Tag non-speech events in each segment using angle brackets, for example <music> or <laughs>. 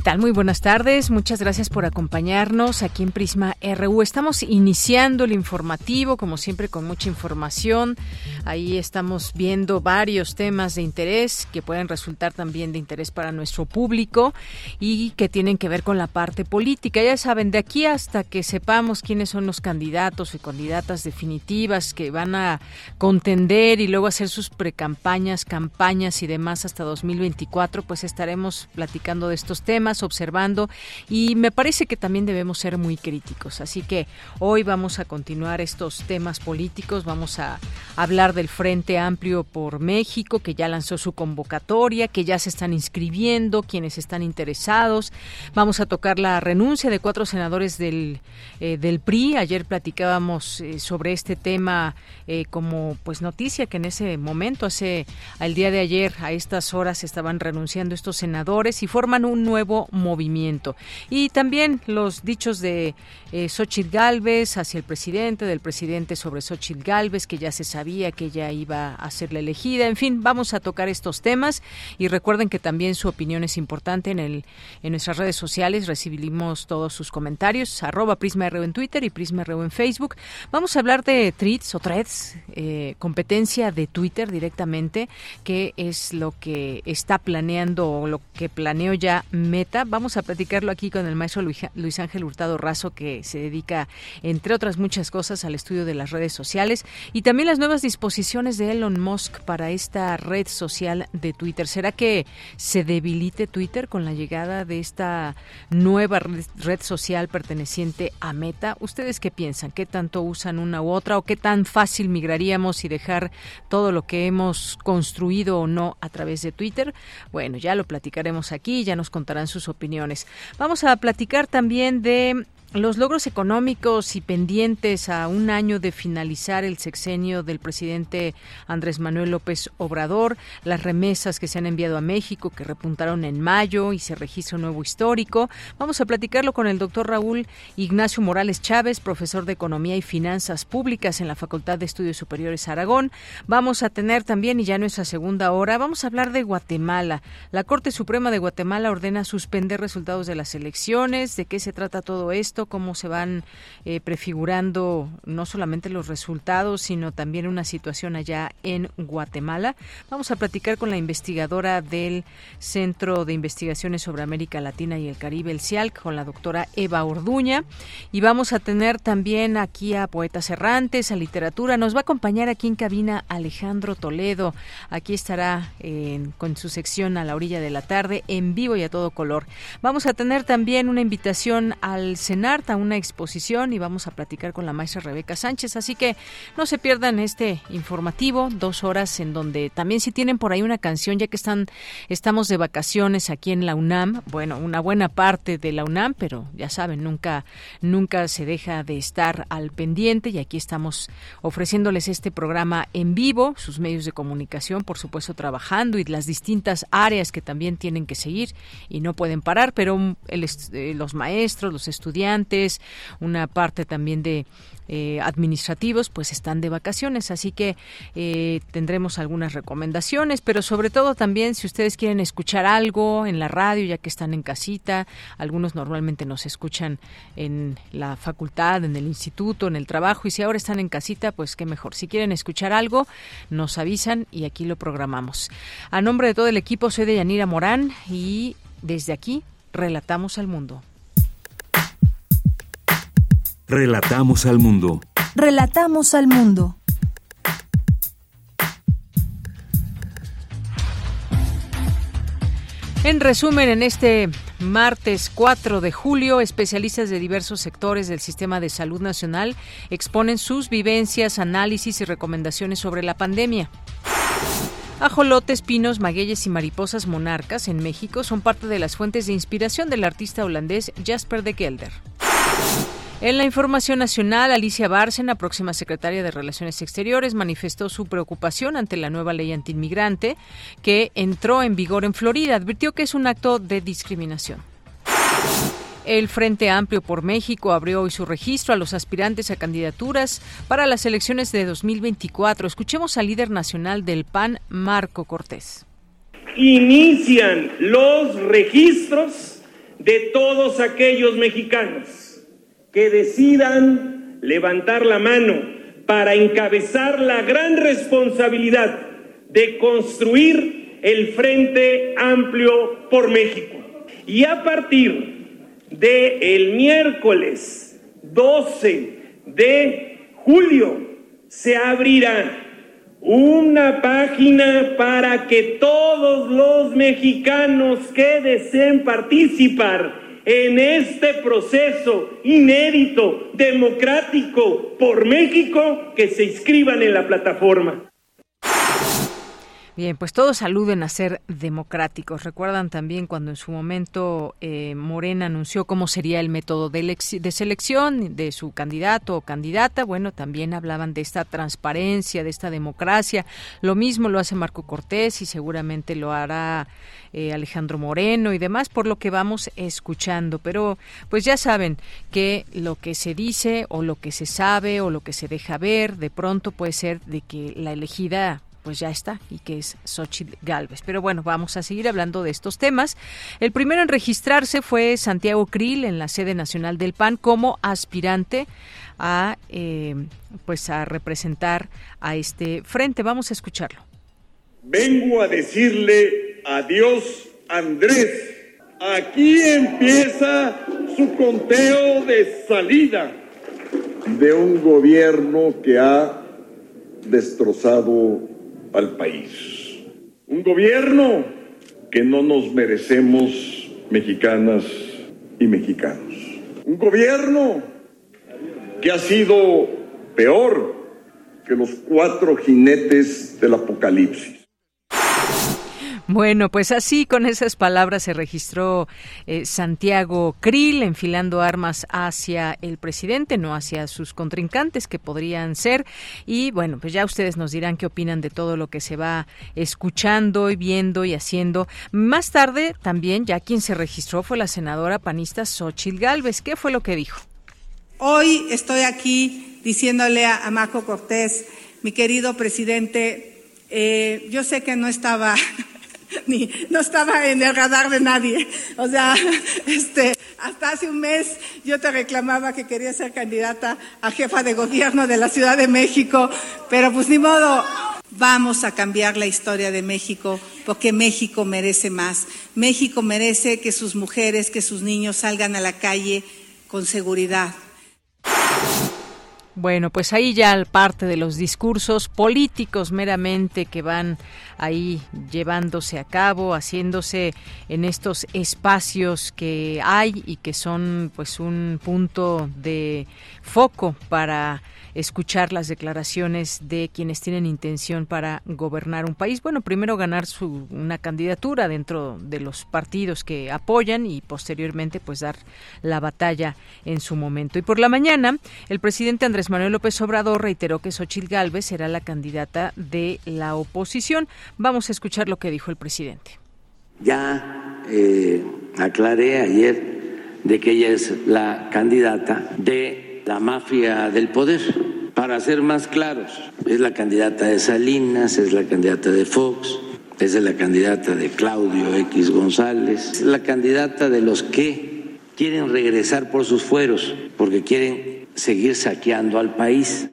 ¿Qué tal? Muy buenas tardes. Muchas gracias por acompañarnos aquí en Prisma RU. Estamos iniciando el informativo, como siempre, con mucha información. Ahí estamos viendo varios temas de interés que pueden resultar también de interés para nuestro público y que tienen que ver con la parte política. Ya saben, de aquí hasta que sepamos quiénes son los candidatos y candidatas definitivas que van a contender y luego hacer sus precampañas, campañas y demás hasta 2024, pues estaremos platicando de estos temas observando y me parece que también debemos ser muy críticos. Así que hoy vamos a continuar estos temas políticos, vamos a hablar del Frente Amplio por México, que ya lanzó su convocatoria, que ya se están inscribiendo, quienes están interesados. Vamos a tocar la renuncia de cuatro senadores del, eh, del PRI. Ayer platicábamos eh, sobre este tema eh, como pues noticia que en ese momento, hace al día de ayer, a estas horas estaban renunciando estos senadores y forman un nuevo movimiento. Y también los dichos de eh, Xochitl Galvez hacia el presidente, del presidente sobre Xochitl Galvez, que ya se sabía que ella iba a ser la elegida. En fin, vamos a tocar estos temas y recuerden que también su opinión es importante en, el, en nuestras redes sociales. Recibimos todos sus comentarios, arroba en Twitter y PrismaRU en Facebook. Vamos a hablar de tweets o threads, eh, competencia de Twitter directamente, que es lo que está planeando o lo que planeó ya Meta. Vamos a platicarlo aquí con el maestro Luis Ángel Hurtado Razo, que se dedica, entre otras muchas cosas, al estudio de las redes sociales y también las nuevas disposiciones de Elon Musk para esta red social de Twitter. ¿Será que se debilite Twitter con la llegada de esta nueva red social perteneciente a Meta? ¿Ustedes qué piensan? ¿Qué tanto usan una u otra o qué tan fácil migraríamos y dejar todo lo que hemos construido o no a través de Twitter? Bueno, ya lo platicaremos aquí, ya nos contarán sus opiniones. Vamos a platicar también de los logros económicos y pendientes a un año de finalizar el sexenio del presidente Andrés Manuel López Obrador, las remesas que se han enviado a México, que repuntaron en mayo y se registra un nuevo histórico. Vamos a platicarlo con el doctor Raúl Ignacio Morales Chávez, profesor de Economía y Finanzas Públicas en la Facultad de Estudios Superiores Aragón. Vamos a tener también, y ya nuestra segunda hora, vamos a hablar de Guatemala. La Corte Suprema de Guatemala ordena suspender resultados de las elecciones. ¿De qué se trata todo esto? Cómo se van eh, prefigurando no solamente los resultados, sino también una situación allá en Guatemala. Vamos a platicar con la investigadora del Centro de Investigaciones sobre América Latina y el Caribe, el CIALC, con la doctora Eva Orduña. Y vamos a tener también aquí a poetas errantes, a literatura. Nos va a acompañar aquí en cabina Alejandro Toledo. Aquí estará con su sección a la orilla de la tarde, en vivo y a todo color. Vamos a tener también una invitación al Senado a una exposición y vamos a platicar con la maestra Rebeca Sánchez. Así que no se pierdan este informativo, dos horas en donde también si tienen por ahí una canción, ya que están, estamos de vacaciones aquí en la UNAM, bueno, una buena parte de la UNAM, pero ya saben, nunca, nunca se deja de estar al pendiente y aquí estamos ofreciéndoles este programa en vivo, sus medios de comunicación, por supuesto, trabajando y las distintas áreas que también tienen que seguir y no pueden parar, pero eh, los maestros, los estudiantes, una parte también de eh, administrativos, pues están de vacaciones, así que eh, tendremos algunas recomendaciones, pero sobre todo también si ustedes quieren escuchar algo en la radio, ya que están en casita, algunos normalmente nos escuchan en la facultad, en el instituto, en el trabajo, y si ahora están en casita, pues qué mejor. Si quieren escuchar algo, nos avisan y aquí lo programamos. A nombre de todo el equipo, soy de Yanira Morán y desde aquí relatamos al mundo. Relatamos al mundo. Relatamos al mundo. En resumen, en este martes 4 de julio, especialistas de diversos sectores del sistema de salud nacional exponen sus vivencias, análisis y recomendaciones sobre la pandemia. Ajolotes, pinos, magueyes y mariposas monarcas en México son parte de las fuentes de inspiración del artista holandés Jasper de Gelder. En la información nacional, Alicia Bárcena, próxima secretaria de Relaciones Exteriores, manifestó su preocupación ante la nueva ley antiinmigrante que entró en vigor en Florida. Advirtió que es un acto de discriminación. El Frente Amplio por México abrió hoy su registro a los aspirantes a candidaturas para las elecciones de 2024. Escuchemos al líder nacional del PAN, Marco Cortés. Inician los registros de todos aquellos mexicanos que decidan levantar la mano para encabezar la gran responsabilidad de construir el Frente Amplio por México. Y a partir de el miércoles 12 de julio se abrirá una página para que todos los mexicanos que deseen participar en este proceso inédito, democrático por México, que se inscriban en la plataforma. Bien, pues todos saluden a ser democráticos. Recuerdan también cuando en su momento eh, Morena anunció cómo sería el método de, de, selección de su candidato o candidata. Bueno, también hablaban de esta transparencia, de esta democracia. Lo mismo lo hace Marco Cortés y seguramente lo hará eh, Alejandro Moreno y demás, por lo que vamos escuchando. Pero pues ya saben que lo que se dice o lo que se sabe o lo que se deja ver, de pronto puede ser de que la elegida pues ya está y que es Xochitl Galvez. Pero bueno, vamos a seguir hablando de estos temas. El primero en registrarse fue Santiago Krill en la sede nacional del PAN como aspirante a eh, pues a representar a este frente. Vamos a escucharlo. Vengo a decirle adiós, Andrés. Aquí empieza su conteo de salida de un gobierno que ha destrozado al país. Un gobierno que no nos merecemos mexicanas y mexicanos. Un gobierno que ha sido peor que los cuatro jinetes del apocalipsis. Bueno, pues así con esas palabras se registró eh, Santiago Krill enfilando armas hacia el presidente, no hacia sus contrincantes que podrían ser. Y bueno, pues ya ustedes nos dirán qué opinan de todo lo que se va escuchando y viendo y haciendo. Más tarde también ya quien se registró fue la senadora panista Xochil Gálvez. ¿Qué fue lo que dijo? Hoy estoy aquí diciéndole a, Marco Cortés, mi querido presidente, eh, yo sé que no estaba <laughs> <laughs> ni no estaba en el radar de nadie. O sea, <laughs> este, hasta hace un mes yo te reclamaba que quería ser candidata a jefa de gobierno de la Ciudad de México, pero pues ni modo. Vamos a cambiar la historia de México porque México merece más. México merece que sus mujeres, que sus niños salgan a la calle con seguridad. Bueno, pues ahí ya parte de los discursos políticos meramente que van ahí llevándose a cabo, haciéndose en estos espacios que hay y que son pues un punto de foco para escuchar las declaraciones de quienes tienen intención para gobernar un país. Bueno, primero ganar su, una candidatura dentro de los partidos que apoyan y posteriormente pues dar la batalla en su momento. Y por la mañana, el presidente Andrés Manuel López Obrador reiteró que Xochitl Gálvez será la candidata de la oposición. Vamos a escuchar lo que dijo el presidente. Ya eh, aclaré ayer de que ella es la candidata de la mafia del poder. Para ser más claros, es la candidata de Salinas, es la candidata de Fox, es la candidata de Claudio X González, es la candidata de los que quieren regresar por sus fueros, porque quieren seguir saqueando al país.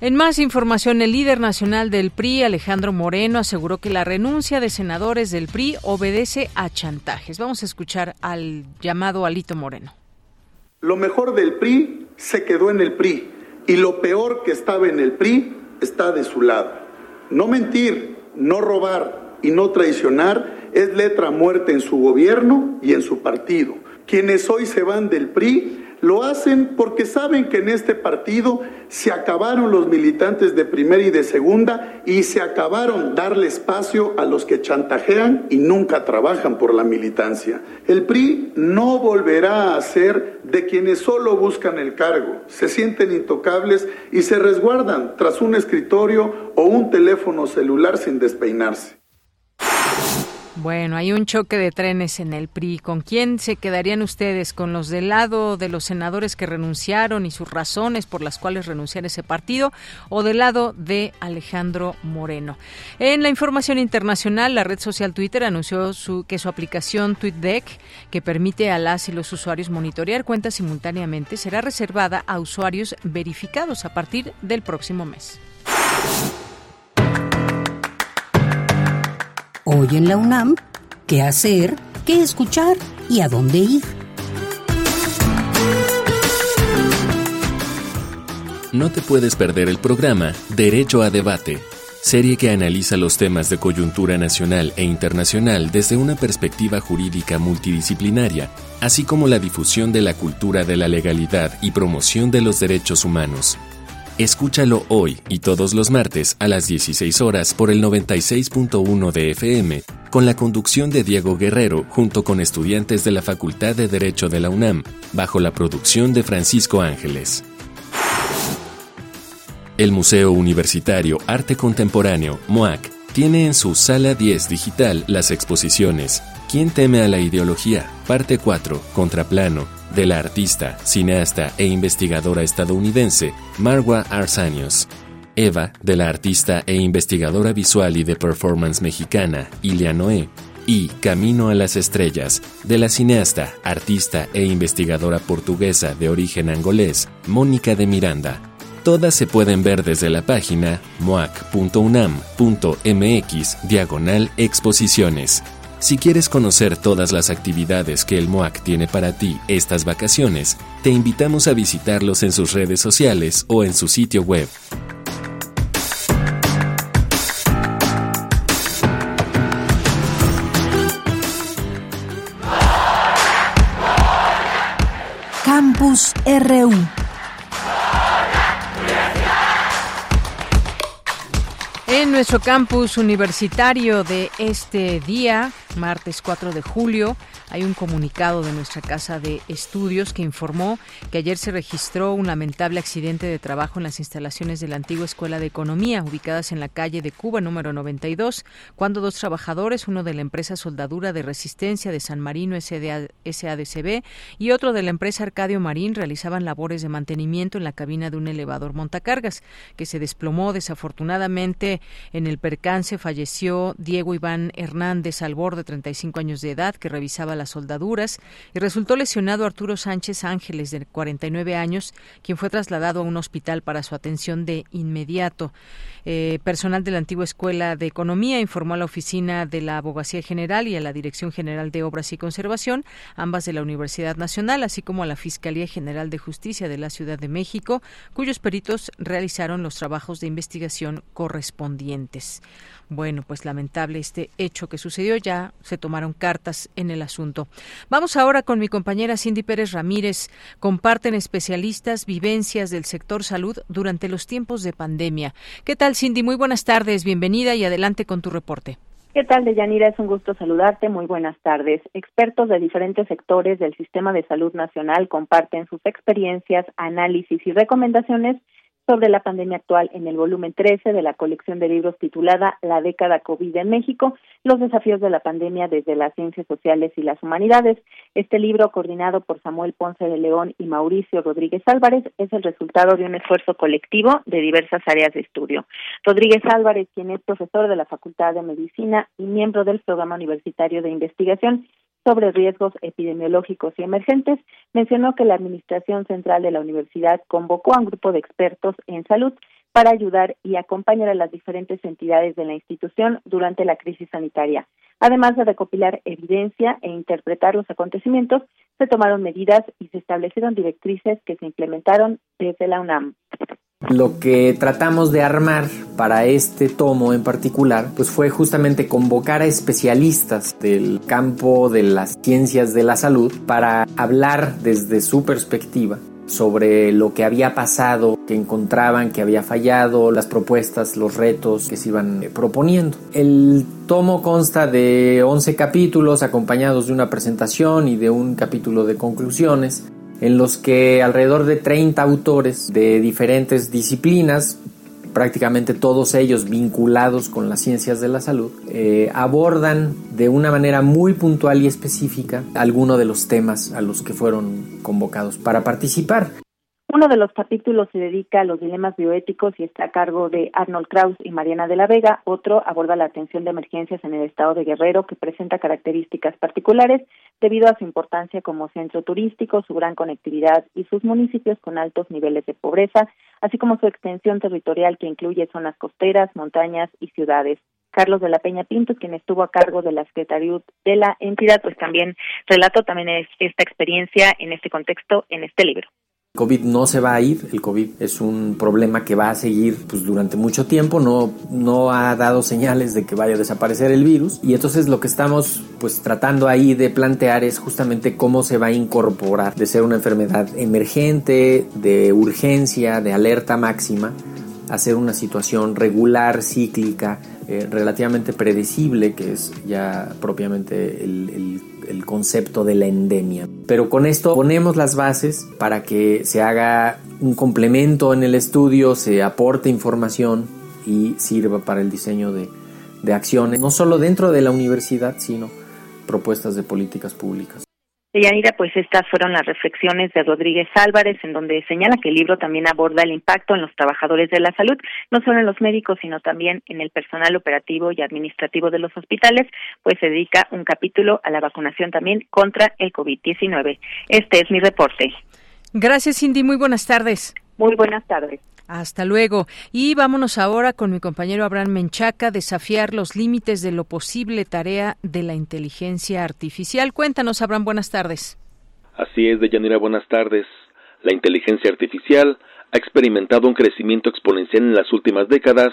En más información, el líder nacional del PRI, Alejandro Moreno, aseguró que la renuncia de senadores del PRI obedece a chantajes. Vamos a escuchar al llamado Alito Moreno. Lo mejor del PRI se quedó en el PRI y lo peor que estaba en el PRI está de su lado. No mentir, no robar, y no traicionar es letra muerta en su gobierno y en su partido. Quienes hoy se van del PRI lo hacen porque saben que en este partido se acabaron los militantes de primera y de segunda y se acabaron darle espacio a los que chantajean y nunca trabajan por la militancia. El PRI no volverá a ser de quienes solo buscan el cargo, se sienten intocables y se resguardan tras un escritorio o un teléfono celular sin despeinarse. Bueno, hay un choque de trenes en el PRI. ¿Con quién se quedarían ustedes? ¿Con los del lado de los senadores que renunciaron y sus razones por las cuales renunciar ese partido? ¿O del lado de Alejandro Moreno? En la información internacional, la red social Twitter anunció su, que su aplicación TweetDeck, que permite a las y los usuarios monitorear cuentas simultáneamente, será reservada a usuarios verificados a partir del próximo mes. Hoy en la UNAM, ¿qué hacer? ¿Qué escuchar? ¿Y a dónde ir? No te puedes perder el programa Derecho a Debate, serie que analiza los temas de coyuntura nacional e internacional desde una perspectiva jurídica multidisciplinaria, así como la difusión de la cultura de la legalidad y promoción de los derechos humanos. Escúchalo hoy y todos los martes a las 16 horas por el 96.1 de FM, con la conducción de Diego Guerrero junto con estudiantes de la Facultad de Derecho de la UNAM, bajo la producción de Francisco Ángeles. El Museo Universitario Arte Contemporáneo, MOAC, tiene en su Sala 10 digital las exposiciones ¿Quién teme a la ideología? Parte 4, Contraplano, de la artista, cineasta e investigadora estadounidense Marwa Arsanios. Eva, de la artista e investigadora visual y de performance mexicana Ilia Noé. Y Camino a las Estrellas, de la cineasta, artista e investigadora portuguesa de origen angolés Mónica de Miranda. Todas se pueden ver desde la página moac.unam.mx diagonal exposiciones. Si quieres conocer todas las actividades que el MOAC tiene para ti estas vacaciones, te invitamos a visitarlos en sus redes sociales o en su sitio web. Campus RU En nuestro campus universitario de este día, martes 4 de julio, hay un comunicado de nuestra casa de estudios que informó que ayer se registró un lamentable accidente de trabajo en las instalaciones de la antigua Escuela de Economía, ubicadas en la calle de Cuba número 92, cuando dos trabajadores, uno de la empresa Soldadura de Resistencia de San Marino SADCB y otro de la empresa Arcadio Marín, realizaban labores de mantenimiento en la cabina de un elevador montacargas, que se desplomó desafortunadamente en el percance. Falleció Diego Iván Hernández Albor, de 35 años de edad, que revisaba las soldaduras y resultó lesionado Arturo Sánchez Ángeles, de 49 años, quien fue trasladado a un hospital para su atención de inmediato. Eh, personal de la antigua Escuela de Economía informó a la Oficina de la Abogacía General y a la Dirección General de Obras y Conservación, ambas de la Universidad Nacional, así como a la Fiscalía General de Justicia de la Ciudad de México, cuyos peritos realizaron los trabajos de investigación correspondientes. Bueno, pues lamentable este hecho que sucedió, ya se tomaron cartas en el asunto. Vamos ahora con mi compañera Cindy Pérez Ramírez. Comparten especialistas vivencias del sector salud durante los tiempos de pandemia. ¿Qué tal, Cindy? Muy buenas tardes, bienvenida y adelante con tu reporte. ¿Qué tal, Deyanira? Es un gusto saludarte. Muy buenas tardes. Expertos de diferentes sectores del sistema de salud nacional comparten sus experiencias, análisis y recomendaciones sobre la pandemia actual en el volumen 13 de la colección de libros titulada La década COVID en México, los desafíos de la pandemia desde las ciencias sociales y las humanidades. Este libro, coordinado por Samuel Ponce de León y Mauricio Rodríguez Álvarez, es el resultado de un esfuerzo colectivo de diversas áreas de estudio. Rodríguez Álvarez, quien es profesor de la Facultad de Medicina y miembro del Programa Universitario de Investigación sobre riesgos epidemiológicos y emergentes, mencionó que la Administración Central de la Universidad convocó a un grupo de expertos en salud para ayudar y acompañar a las diferentes entidades de la institución durante la crisis sanitaria. Además de recopilar evidencia e interpretar los acontecimientos, se tomaron medidas y se establecieron directrices que se implementaron desde la UNAM. Lo que tratamos de armar para este tomo en particular, pues fue justamente convocar a especialistas del campo de las ciencias de la salud para hablar desde su perspectiva sobre lo que había pasado, que encontraban que había fallado, las propuestas, los retos que se iban eh, proponiendo. El tomo consta de 11 capítulos acompañados de una presentación y de un capítulo de conclusiones en los que alrededor de 30 autores de diferentes disciplinas prácticamente todos ellos vinculados con las ciencias de la salud, eh, abordan de una manera muy puntual y específica algunos de los temas a los que fueron convocados para participar. Uno de los capítulos se dedica a los dilemas bioéticos y está a cargo de Arnold Kraus y Mariana de la Vega. Otro aborda la atención de emergencias en el estado de Guerrero, que presenta características particulares debido a su importancia como centro turístico, su gran conectividad y sus municipios con altos niveles de pobreza, así como su extensión territorial que incluye zonas costeras, montañas y ciudades. Carlos de la Peña Pinto, quien estuvo a cargo de la Secretaría de la entidad, pues también relató también esta experiencia en este contexto en este libro. COVID no se va a ir, el COVID es un problema que va a seguir pues, durante mucho tiempo, no, no ha dado señales de que vaya a desaparecer el virus. Y entonces lo que estamos pues tratando ahí de plantear es justamente cómo se va a incorporar de ser una enfermedad emergente, de urgencia, de alerta máxima, a ser una situación regular, cíclica, eh, relativamente predecible, que es ya propiamente el el concepto de la endemia. Pero con esto ponemos las bases para que se haga un complemento en el estudio, se aporte información y sirva para el diseño de, de acciones, no solo dentro de la universidad, sino propuestas de políticas públicas. Yanira, pues estas fueron las reflexiones de Rodríguez Álvarez, en donde señala que el libro también aborda el impacto en los trabajadores de la salud, no solo en los médicos, sino también en el personal operativo y administrativo de los hospitales, pues se dedica un capítulo a la vacunación también contra el COVID-19. Este es mi reporte. Gracias, Cindy. Muy buenas tardes. Muy buenas tardes. Hasta luego. Y vámonos ahora con mi compañero Abraham Menchaca, desafiar los límites de lo posible tarea de la inteligencia artificial. Cuéntanos, Abraham, buenas tardes. Así es, Deyanira, buenas tardes. La inteligencia artificial ha experimentado un crecimiento exponencial en las últimas décadas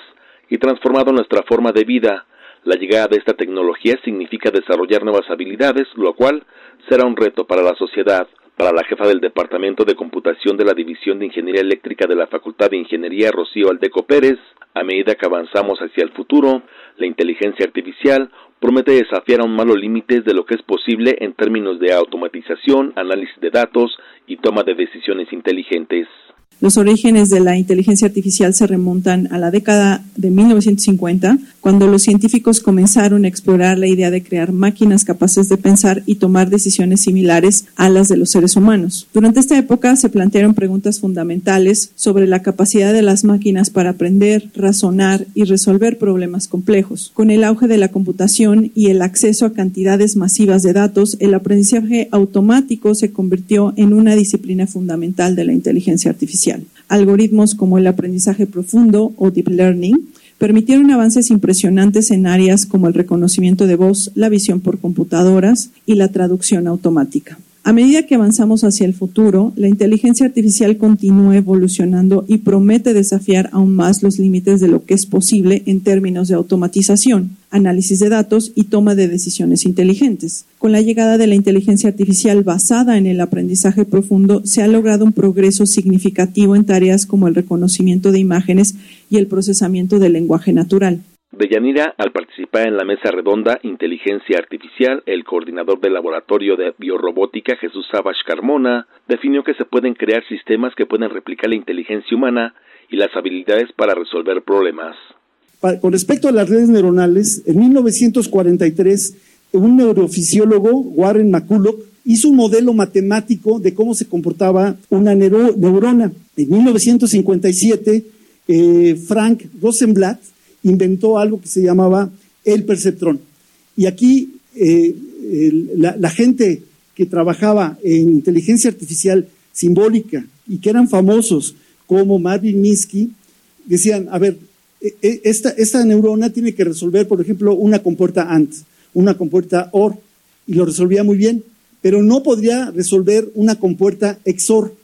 y transformado nuestra forma de vida. La llegada de esta tecnología significa desarrollar nuevas habilidades, lo cual será un reto para la sociedad para la jefa del Departamento de Computación de la División de Ingeniería Eléctrica de la Facultad de Ingeniería, Rocío Aldeco Pérez, a medida que avanzamos hacia el futuro, la inteligencia artificial promete desafiar aún más los límites de lo que es posible en términos de automatización, análisis de datos y toma de decisiones inteligentes. Los orígenes de la inteligencia artificial se remontan a la década de 1950, cuando los científicos comenzaron a explorar la idea de crear máquinas capaces de pensar y tomar decisiones similares a las de los seres humanos. Durante esta época se plantearon preguntas fundamentales sobre la capacidad de las máquinas para aprender, razonar y resolver problemas complejos. Con el auge de la computación y el acceso a cantidades masivas de datos, el aprendizaje automático se convirtió en una disciplina fundamental de la inteligencia artificial. Algoritmos como el aprendizaje profundo o deep learning permitieron avances impresionantes en áreas como el reconocimiento de voz, la visión por computadoras y la traducción automática. A medida que avanzamos hacia el futuro, la inteligencia artificial continúa evolucionando y promete desafiar aún más los límites de lo que es posible en términos de automatización, análisis de datos y toma de decisiones inteligentes. Con la llegada de la inteligencia artificial basada en el aprendizaje profundo, se ha logrado un progreso significativo en tareas como el reconocimiento de imágenes y el procesamiento del lenguaje natural. Deyanira, al participar en la mesa redonda Inteligencia Artificial, el coordinador del Laboratorio de Biorrobótica, Jesús Sabash Carmona, definió que se pueden crear sistemas que pueden replicar la inteligencia humana y las habilidades para resolver problemas. Con respecto a las redes neuronales, en 1943, un neurofisiólogo, Warren McCulloch, hizo un modelo matemático de cómo se comportaba una neurona. En 1957, eh, Frank Rosenblatt inventó algo que se llamaba el perceptrón. Y aquí eh, la, gente que trabajaba en inteligencia artificial simbólica y que eran famosos como Marvin Minsky, decían, a ver, e, e, esta, esta neurona tiene que resolver, por ejemplo, una compuerta AND, una compuerta OR, y lo resolvía muy bien, pero no podría resolver una compuerta XOR,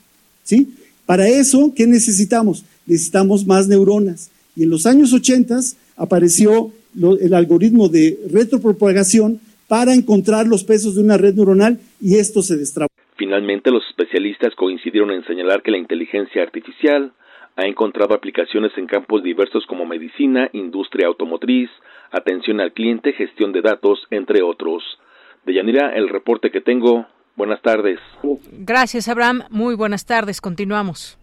¿sí? Para eso, ¿qué necesitamos? Necesitamos más neuronas. Y en los años 80 apareció el algoritmo de retropropagación para encontrar los pesos de una red neuronal y esto se destrabó. Finalmente, los especialistas coincidieron en señalar que la inteligencia artificial ha encontrado aplicaciones en campos diversos como medicina, industria automotriz, atención al cliente, gestión de datos, entre otros. De Yanira, el reporte que tengo. Buenas tardes. Gracias, Abraham. Muy buenas tardes. Continuamos.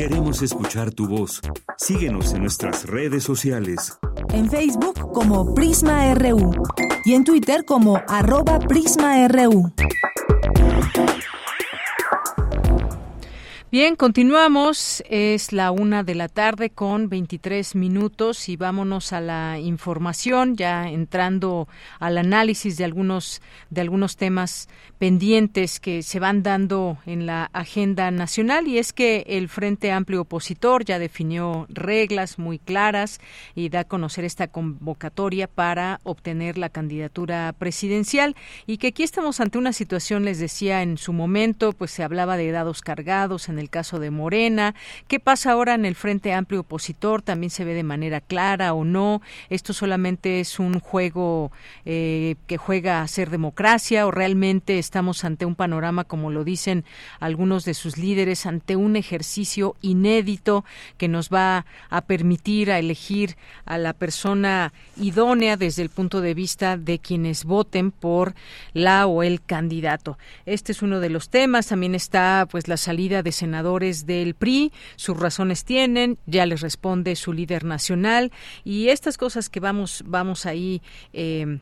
Queremos escuchar tu voz. Síguenos en nuestras redes sociales. En Facebook como Prisma RU y en Twitter como arroba PrismaRU. Bien, continuamos. Es la una de la tarde con 23 minutos y vámonos a la información, ya entrando al análisis de algunos de algunos temas pendientes que se van dando en la agenda nacional y es que el Frente Amplio Opositor ya definió reglas muy claras y da a conocer esta convocatoria para obtener la candidatura presidencial y que aquí estamos ante una situación, les decía en su momento, pues se hablaba de dados cargados en el caso de Morena. ¿Qué pasa ahora en el Frente Amplio Opositor? ¿También se ve de manera clara o no? ¿Esto solamente es un juego eh, que juega a ser democracia o realmente estamos ante un panorama, como lo dicen algunos de sus líderes, ante un ejercicio inédito que nos va a permitir a elegir a la persona idónea desde el punto de vista de quienes voten por la o el candidato? Este es uno de los temas. También está pues la salida de senadores del PRI, sus razones tienen, ya les responde su líder nacional y estas cosas que vamos vamos ahí eh,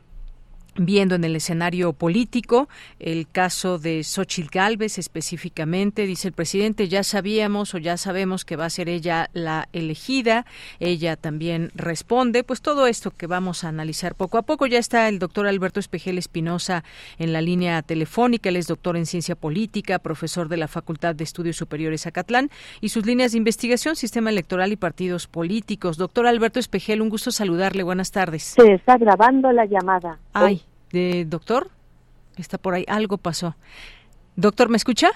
viendo en el escenario político el caso de Xochitl Galvez específicamente. Dice el presidente ya sabíamos o ya sabemos que va a ser ella la elegida ella también responde pues todo esto que vamos a analizar poco a poco. Ya está el doctor Alberto Espejel Espinosa en la línea telefónica. Él es doctor en ciencia política profesor de la Facultad de Estudios Superiores Acatlán y sus líneas de investigación sistema electoral y partidos políticos. Doctor Alberto Espejel un gusto saludarle. Buenas tardes. Se está grabando la llamada. Ay de doctor. Está por ahí, algo pasó. Doctor, ¿me escucha?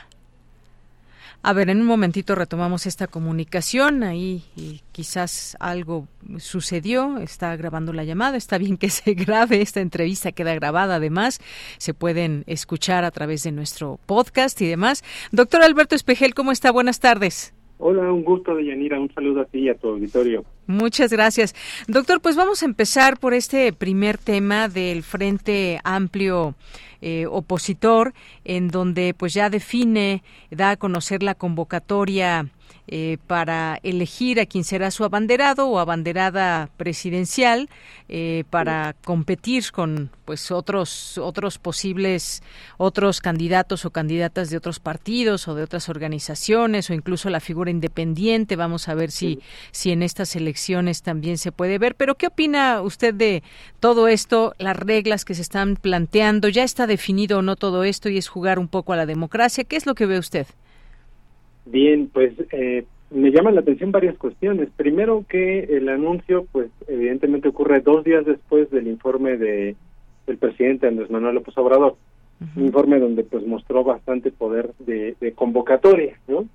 A ver, en un momentito retomamos esta comunicación. Ahí y quizás algo sucedió. Está grabando la llamada. Está bien que <laughs> se grabe. Esta entrevista queda grabada. Además, se pueden escuchar a través de nuestro podcast y demás. Doctor Alberto Espejel, ¿cómo está? Buenas tardes. Hola, un gusto, Deyanira. Un saludo a ti y a tu auditorio. Muchas gracias. Doctor, pues vamos a empezar por este primer tema del Frente Amplio eh, Opositor, en donde pues ya define, da a conocer la convocatoria eh, para elegir a quien será su abanderado o abanderada presidencial eh, para competir con pues otros otros posibles otros candidatos o candidatas de otros partidos o de otras organizaciones o incluso la figura independiente. Vamos a ver si si en estas elecciones también se puede ver. Pero qué opina usted de todo esto las reglas que se están planteando ya está definido o no todo esto y es jugar un poco a la democracia. Qué es lo que ve usted Bien, pues eh, me llaman la atención varias cuestiones. Primero que el anuncio, pues evidentemente ocurre dos días después del informe de del presidente Andrés Manuel López Obrador, un informe donde pues mostró bastante poder de, convocatoria, ¿no?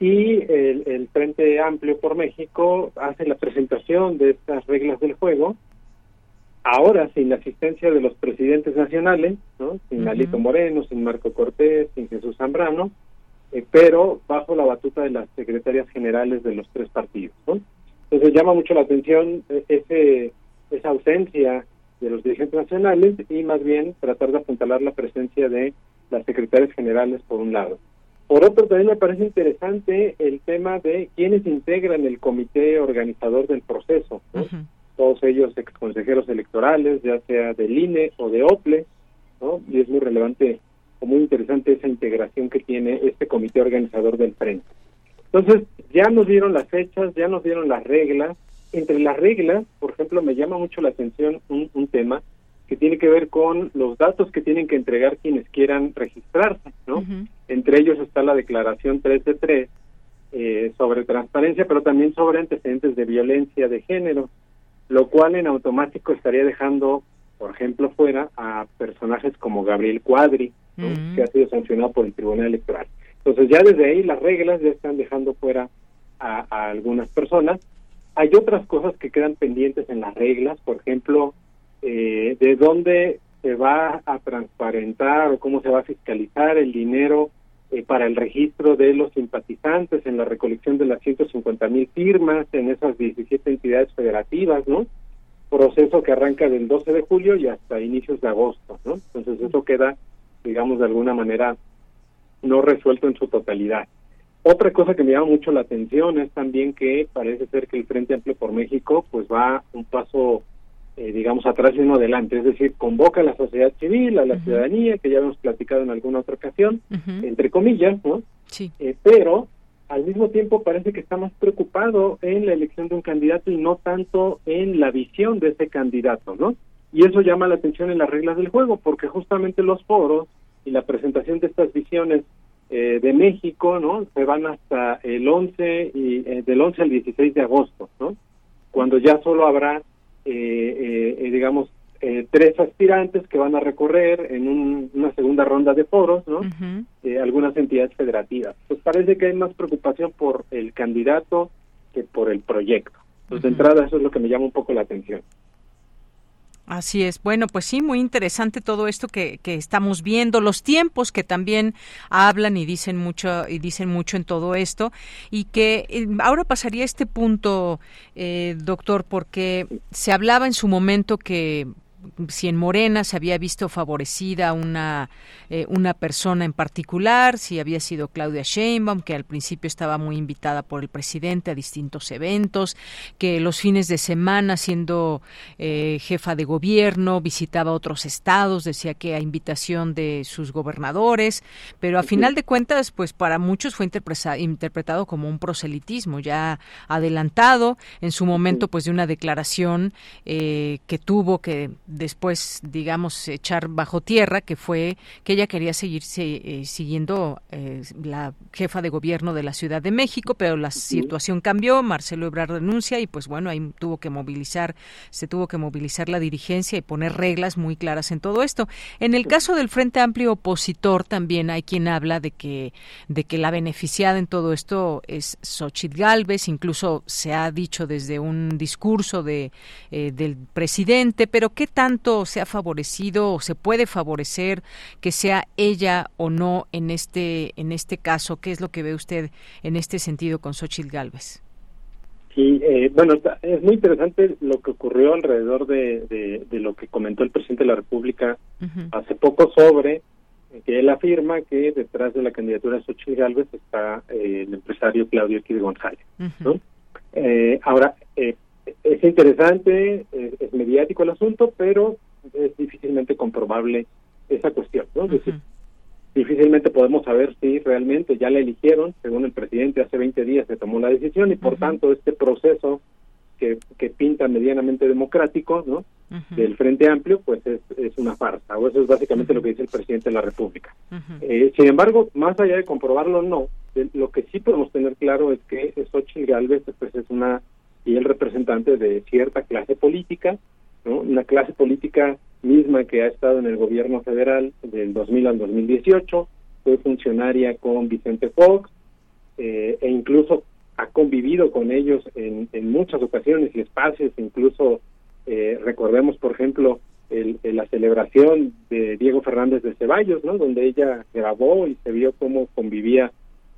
Y el, el Frente Amplio por México hace la presentación de estas reglas del juego, ahora sin la asistencia de los presidentes nacionales, ¿no? Sin Alito Moreno, sin Marco Cortés, sin Jesús Zambrano, eh, pero bajo la batuta de las secretarias generales de los tres partidos. ¿no? Entonces llama mucho la atención eh, ese, esa ausencia de los dirigentes nacionales y más bien tratar de apuntalar la presencia de las secretarias generales por un lado. Por otro, también me parece interesante el tema de quiénes integran el comité organizador del proceso. Todos ellos ex consejeros electorales, ya sea del INE o de OPLE, ¿no? y es muy relevante muy interesante esa integración que tiene este comité organizador del frente. Entonces, ya nos dieron las fechas, ya nos dieron las reglas. Entre las reglas, por ejemplo, me llama mucho la atención un, un tema que tiene que ver con los datos que tienen que entregar quienes quieran registrarse, ¿no? Entre ellos está la declaración 13.3 eh, sobre transparencia, pero también sobre antecedentes de violencia de género, lo cual en automático estaría dejando, por ejemplo, fuera a personajes como Gabriel Cuadri, que ha sido sancionado por el Tribunal Electoral. Entonces ya desde ahí las reglas ya están dejando fuera a, algunas personas. Hay otras cosas que quedan pendientes en las reglas, por ejemplo, eh, de dónde se va a transparentar o cómo se va a fiscalizar el dinero eh, para el registro de los simpatizantes en la recolección de las 150 mil firmas en esas 17 entidades federativas, ¿no? Proceso que arranca del 12 de julio y hasta inicios de agosto, ¿no? Entonces eso queda, digamos, de alguna manera no resuelto en su totalidad. Otra cosa que me llama mucho la atención es también que parece ser que el Frente Amplio por México pues va un paso eh, digamos, atrás y uno adelante, es decir, convoca a la sociedad civil, a la ciudadanía, que ya hemos platicado en alguna otra ocasión, entre comillas, ¿no? Sí. Eh, pero al mismo tiempo parece que está más preocupado en la elección de un candidato y no tanto en la visión de ese candidato, ¿no? Y eso llama la atención en las reglas del juego, porque justamente los foros y la presentación de estas visiones eh, de México, ¿no? Se van hasta el 11 y del 11 al 16 de agosto, ¿no? Cuando ya solo habrá eh, eh, digamos, eh, tres aspirantes que van a recorrer en una segunda ronda de foros, ¿no? algunas entidades federativas. Pues parece que hay más preocupación por el candidato que por el proyecto. Pues de entrada eso es lo que me llama un poco la atención. Así es. Bueno, pues sí, muy interesante todo esto que, que, estamos viendo, los tiempos que también hablan y dicen mucho y dicen mucho en todo esto y que eh, ahora pasaría este punto, eh, doctor, porque se hablaba en su momento que si en Morena se había visto favorecida una, eh, una persona en particular, si había sido Claudia Sheinbaum, que al principio estaba muy invitada por el presidente a distintos eventos, que los fines de semana, siendo eh, jefa de gobierno, visitaba otros estados, decía que a invitación de sus gobernadores, pero a final de cuentas, pues para muchos fue interpretado como un proselitismo ya adelantado en su momento, pues de una declaración eh, que tuvo que después, digamos, echar bajo tierra, que fue que ella quería seguir eh, siguiendo eh, la jefa de gobierno de la Ciudad de México, pero la situación cambió, Marcelo Ebrard renuncia y pues bueno, ahí tuvo que movilizar, se tuvo que movilizar la dirigencia y poner reglas muy claras en todo esto. En el caso del Frente Amplio opositor también hay quien habla de que de que la beneficiada en todo esto es Xochitl Galvez, incluso se ha dicho desde un discurso de eh, del presidente, pero qué tal tanto se ha favorecido o se puede favorecer que sea ella o no en este en este caso? ¿Qué es lo que ve usted en este sentido con Xochitl Galvez? Sí, eh, bueno, es muy interesante lo que ocurrió alrededor de, de, lo que comentó el presidente de la República hace poco sobre que él afirma que detrás de la candidatura de Xochitl Galvez está eh, el empresario Claudio X González. ¿no? eh, ahora, eh, es interesante, es, mediático el asunto, pero es difícilmente comprobable esa cuestión, ¿no? difícilmente podemos saber si realmente ya la eligieron, según el presidente hace 20 días se tomó la decisión y por tanto este proceso que, que pinta medianamente democrático, ¿no? Del Frente Amplio, pues es, es una farsa, o eso es básicamente lo que dice el presidente de la República. Eh, sin embargo, más allá de comprobarlo o no, lo que sí podemos tener claro es que Xochitl Galvez pues, es una y el representante de cierta clase política, ¿no? una clase política misma que ha estado en el gobierno federal del 2000 al 2018, fue funcionaria con Vicente Fox eh, e incluso ha convivido con ellos en, muchas ocasiones y espacios, incluso eh, recordemos, por ejemplo, el, la celebración de Diego Fernández de Ceballos, ¿no? donde ella grabó y se vio cómo convivía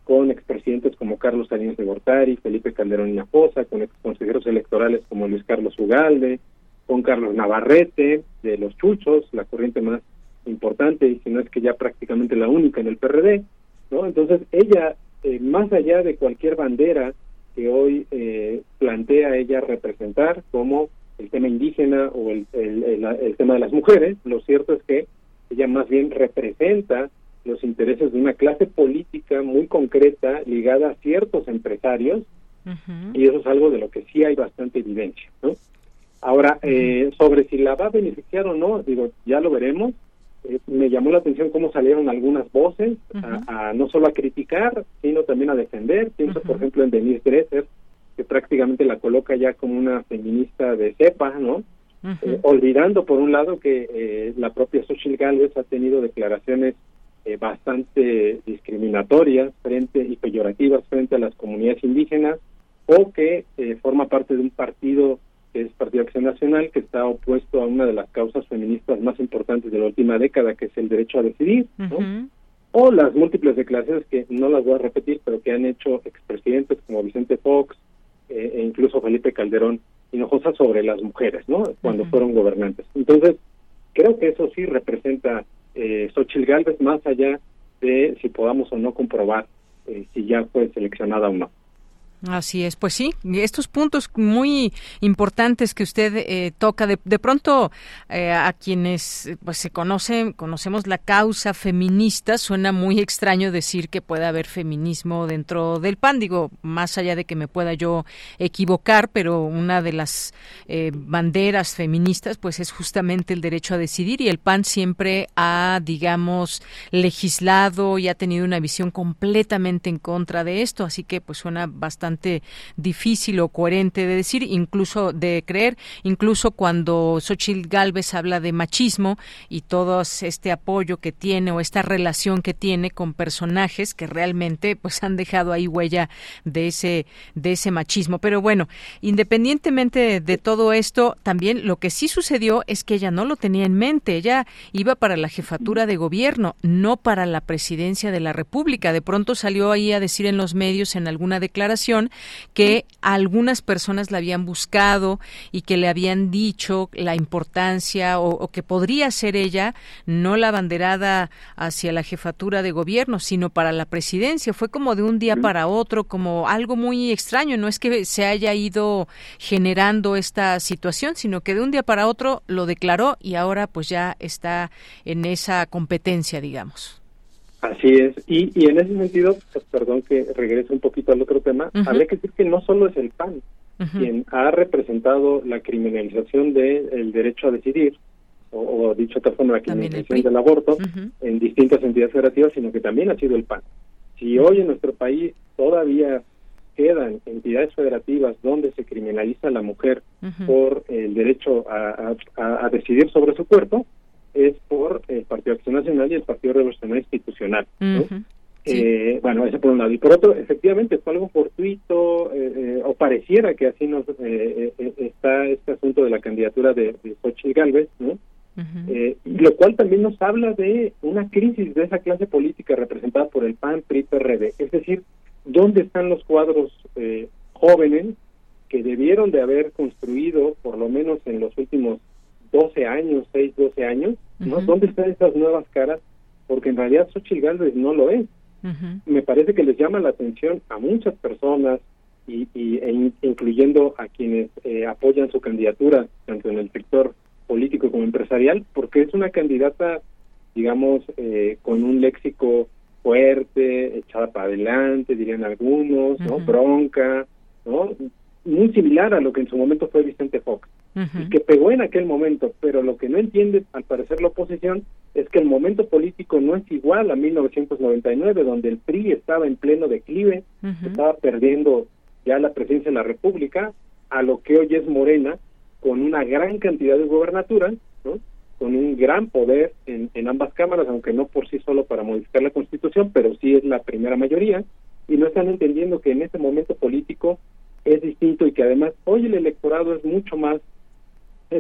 con expresidentes como Carlos Salinas de Gortari, Felipe Calderón y Aposa, con consejeros electorales como Luis Carlos Ugalde, con Carlos Navarrete, de los Chuchos, la corriente más importante, y si no es que ya prácticamente la única en el PRD, ¿no? Entonces ella, eh, más allá de cualquier bandera que hoy eh, plantea ella representar, como el tema indígena o el, el tema de las mujeres, lo cierto es que ella más bien representa los intereses de una clase política muy concreta ligada a ciertos empresarios y eso es algo de lo que sí hay bastante evidencia. ¿no? Ahora, eh, sobre si la va a beneficiar o no, digo, ya lo veremos. Eh, me llamó la atención cómo salieron algunas voces, a, no solo a criticar, sino también a defender. Pienso, por ejemplo, en Denise Dresser, que prácticamente la coloca ya como una feminista de cepa, ¿no? Eh, olvidando, por un lado, que la propia Xochitl Gálvez ha tenido declaraciones eh, bastante discriminatorias frente y peyorativas frente a las comunidades indígenas o que eh, forma parte de un partido que es Partido Acción Nacional que está opuesto a una de las causas feministas más importantes de la última década que es el derecho a decidir o las múltiples declaraciones que no las voy a repetir pero que han hecho expresidentes como Vicente Fox eh, e incluso Felipe Calderón Hinojosa sobre las mujeres no cuando fueron gobernantes. Entonces creo que eso sí representa eh, Xochitl más allá de si podamos o no comprobar eh, si ya fue seleccionada o no. Así es, pues sí, estos puntos muy importantes que usted eh, toca, de, de pronto eh, a quienes pues se conocen, conocemos la causa feminista, suena muy extraño decir que pueda haber feminismo dentro del PAN, digo, más allá de que me pueda yo equivocar, pero una de las eh, banderas feministas pues es justamente el derecho a decidir y el PAN siempre ha, digamos, legislado y ha tenido una visión completamente en contra de esto, así que pues suena bastante difícil o coherente de decir, incluso de creer, incluso cuando Xochitl Galvez habla de machismo y todo este apoyo que tiene o esta relación que tiene con personajes que realmente pues han dejado ahí huella de ese de ese machismo. Pero bueno, independientemente de todo esto, también lo que sí sucedió es que ella no lo tenía en mente, ella iba para la jefatura de gobierno, no para la presidencia de la República. De pronto salió ahí a decir en los medios en alguna declaración que algunas personas la habían buscado y que le habían dicho la importancia o, que podría ser ella no la banderada hacia la jefatura de gobierno, sino para la presidencia. Fue como de un día para otro, como algo muy extraño. No es que se haya ido generando esta situación, sino que de un día para otro lo declaró y ahora pues ya está en esa competencia, digamos. Así es, y, y en ese sentido, pues, perdón que regrese un poquito al otro tema, habría que decir que no solo es el PAN quien ha representado la criminalización del derecho a decidir, o, dicho de otra forma, la criminalización del aborto en distintas entidades federativas, sino que también ha sido el PAN. Si hoy en nuestro país todavía quedan entidades federativas donde se criminaliza a la mujer por el derecho a, a decidir sobre su cuerpo, es por el Partido Acción Nacional y el Partido Revolucionario Institucional. eh, bueno, ese por un lado. Y por otro, efectivamente, fue algo fortuito, eh, eh, o pareciera que así nos eh, está este asunto de la candidatura de, de Xochitl Galvez, ¿no? lo cual también nos habla de una crisis de esa clase política representada por el PAN, PRI, PRD. Es decir, ¿dónde están los cuadros jóvenes que debieron de haber construido, por lo menos en los últimos 12 años, 6, 12 años, ¿no? ¿Dónde están esas nuevas caras? Porque en realidad Xochitl Galvez no lo es. Me parece que les llama la atención a muchas personas, y, y e incluyendo a quienes eh, apoyan su candidatura, tanto en el sector político como empresarial, porque es una candidata, digamos, eh, con un léxico fuerte, echada para adelante, dirían algunos, ¿no? Bronca, ¿no? Muy similar a lo que en su momento fue Vicente Fox y que pegó en aquel momento, pero lo que no entiende al parecer la oposición es que el momento político no es igual a 1999, donde el PRI estaba en pleno declive, estaba perdiendo ya la presencia de la República, a lo que hoy es Morena, con una gran cantidad de gobernaturas, ¿no? con un gran poder en, en ambas cámaras, aunque no por sí solo para modificar la Constitución, pero sí es la primera mayoría, y no están entendiendo que en este momento político es distinto y que además hoy el electorado es mucho más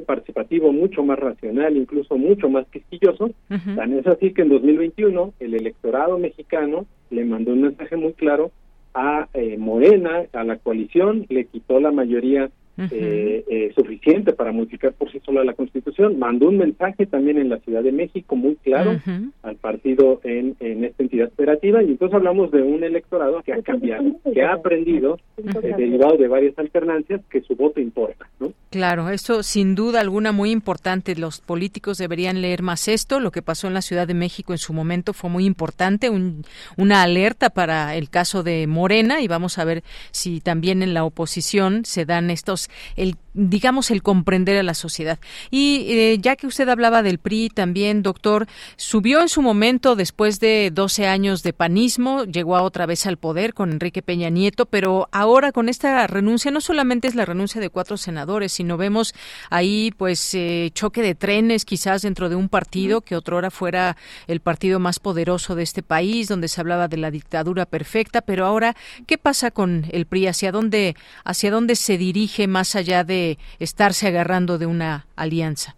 participativo, mucho más racional, incluso mucho más quisquilloso. Tan es así que en 2021 el electorado mexicano le mandó un mensaje muy claro a eh, Morena, a la coalición, le quitó la mayoría eh, eh, suficiente para modificar por sí sola la Constitución. Mandó un mensaje también en la Ciudad de México muy claro al partido en, en esta entidad operativa y entonces hablamos de un electorado que ha cambiado, que ha aprendido, eh, derivado de varias alternancias, que su voto importa. ¿no? Claro, esto sin duda alguna muy importante. Los políticos deberían leer más esto. Lo que pasó en la Ciudad de México en su momento fue muy importante, un, una alerta para el caso de Morena y vamos a ver si también en la oposición se dan estos el digamos, el comprender a la sociedad. Y eh, ya que usted hablaba del PRI también, doctor, subió en su momento después de 12 años de panismo, llegó a otra vez al poder con Enrique Peña Nieto, pero ahora con esta renuncia no solamente es la renuncia de cuatro senadores, sino vemos ahí pues eh, choque de trenes quizás dentro de un partido que otrora fuera el partido más poderoso de este país, donde se hablaba de la dictadura perfecta, pero ahora, ¿qué pasa con el PRI? ¿Hacia dónde, hacia dónde se dirige más allá de estarse agarrando de una alianza.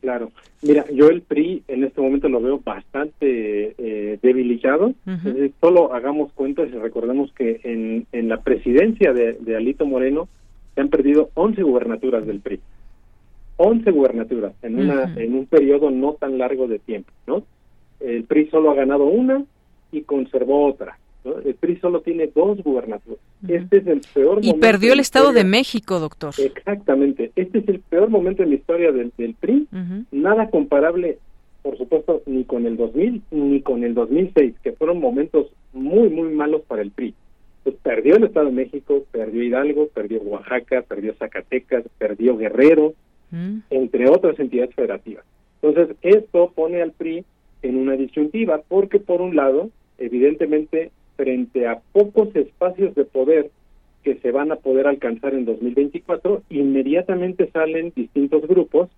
Claro. Mira, yo el PRI en este momento lo veo bastante eh, debilitado. solo hagamos cuenta y recordemos que en, en la presidencia de, Alito Moreno se han perdido 11 gubernaturas del PRI. 11 gubernaturas en, una, en un periodo no tan largo de tiempo, ¿no? El PRI solo ha ganado una y conservó otra. El PRI solo tiene dos gubernaturas. Este es el peor y perdió el Estado de México, doctor. Exactamente. Este es el peor momento en la historia del, PRI. Nada comparable, por supuesto, ni con el 2000 ni con el 2006, que fueron momentos muy, muy malos para el PRI. Pues perdió el Estado de México, perdió Hidalgo, perdió Oaxaca, perdió Zacatecas, perdió Guerrero, entre otras entidades federativas. Entonces, esto pone al PRI en una disyuntiva, porque por un lado, evidentemente, frente a pocos espacios de poder que se van a poder alcanzar en 2024, inmediatamente salen distintos grupos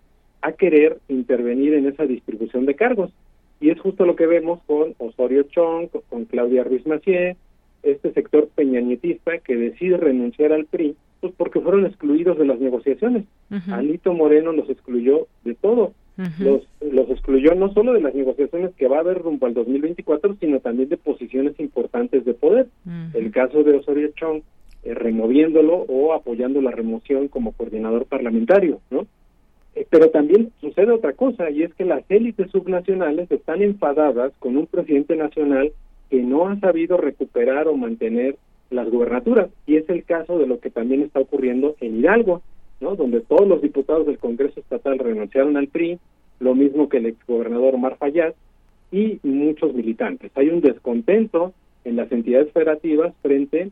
a querer intervenir en esa distribución de cargos. Y es justo lo que vemos con Osorio Chong, con Claudia Ruiz Macié, este sector peñañetista que decide renunciar al PRI, pues porque fueron excluidos de las negociaciones. Alito Moreno los excluyó de todo los, los excluyó no solo de las negociaciones que va a haber rumbo al 2024, sino también de posiciones importantes de poder. El caso de Osorio Chong, eh, removiéndolo o apoyando la remoción como coordinador parlamentario, ¿no? Eh, pero también sucede otra cosa, y es que las élites subnacionales están enfadadas con un presidente nacional que no ha sabido recuperar o mantener las gubernaturas, y es el caso de lo que también está ocurriendo en Hidalgo. ¿No? donde todos los diputados del Congreso Estatal renunciaron al PRI, lo mismo que el exgobernador Omar Fayad y muchos militantes. Hay un descontento en las entidades federativas frente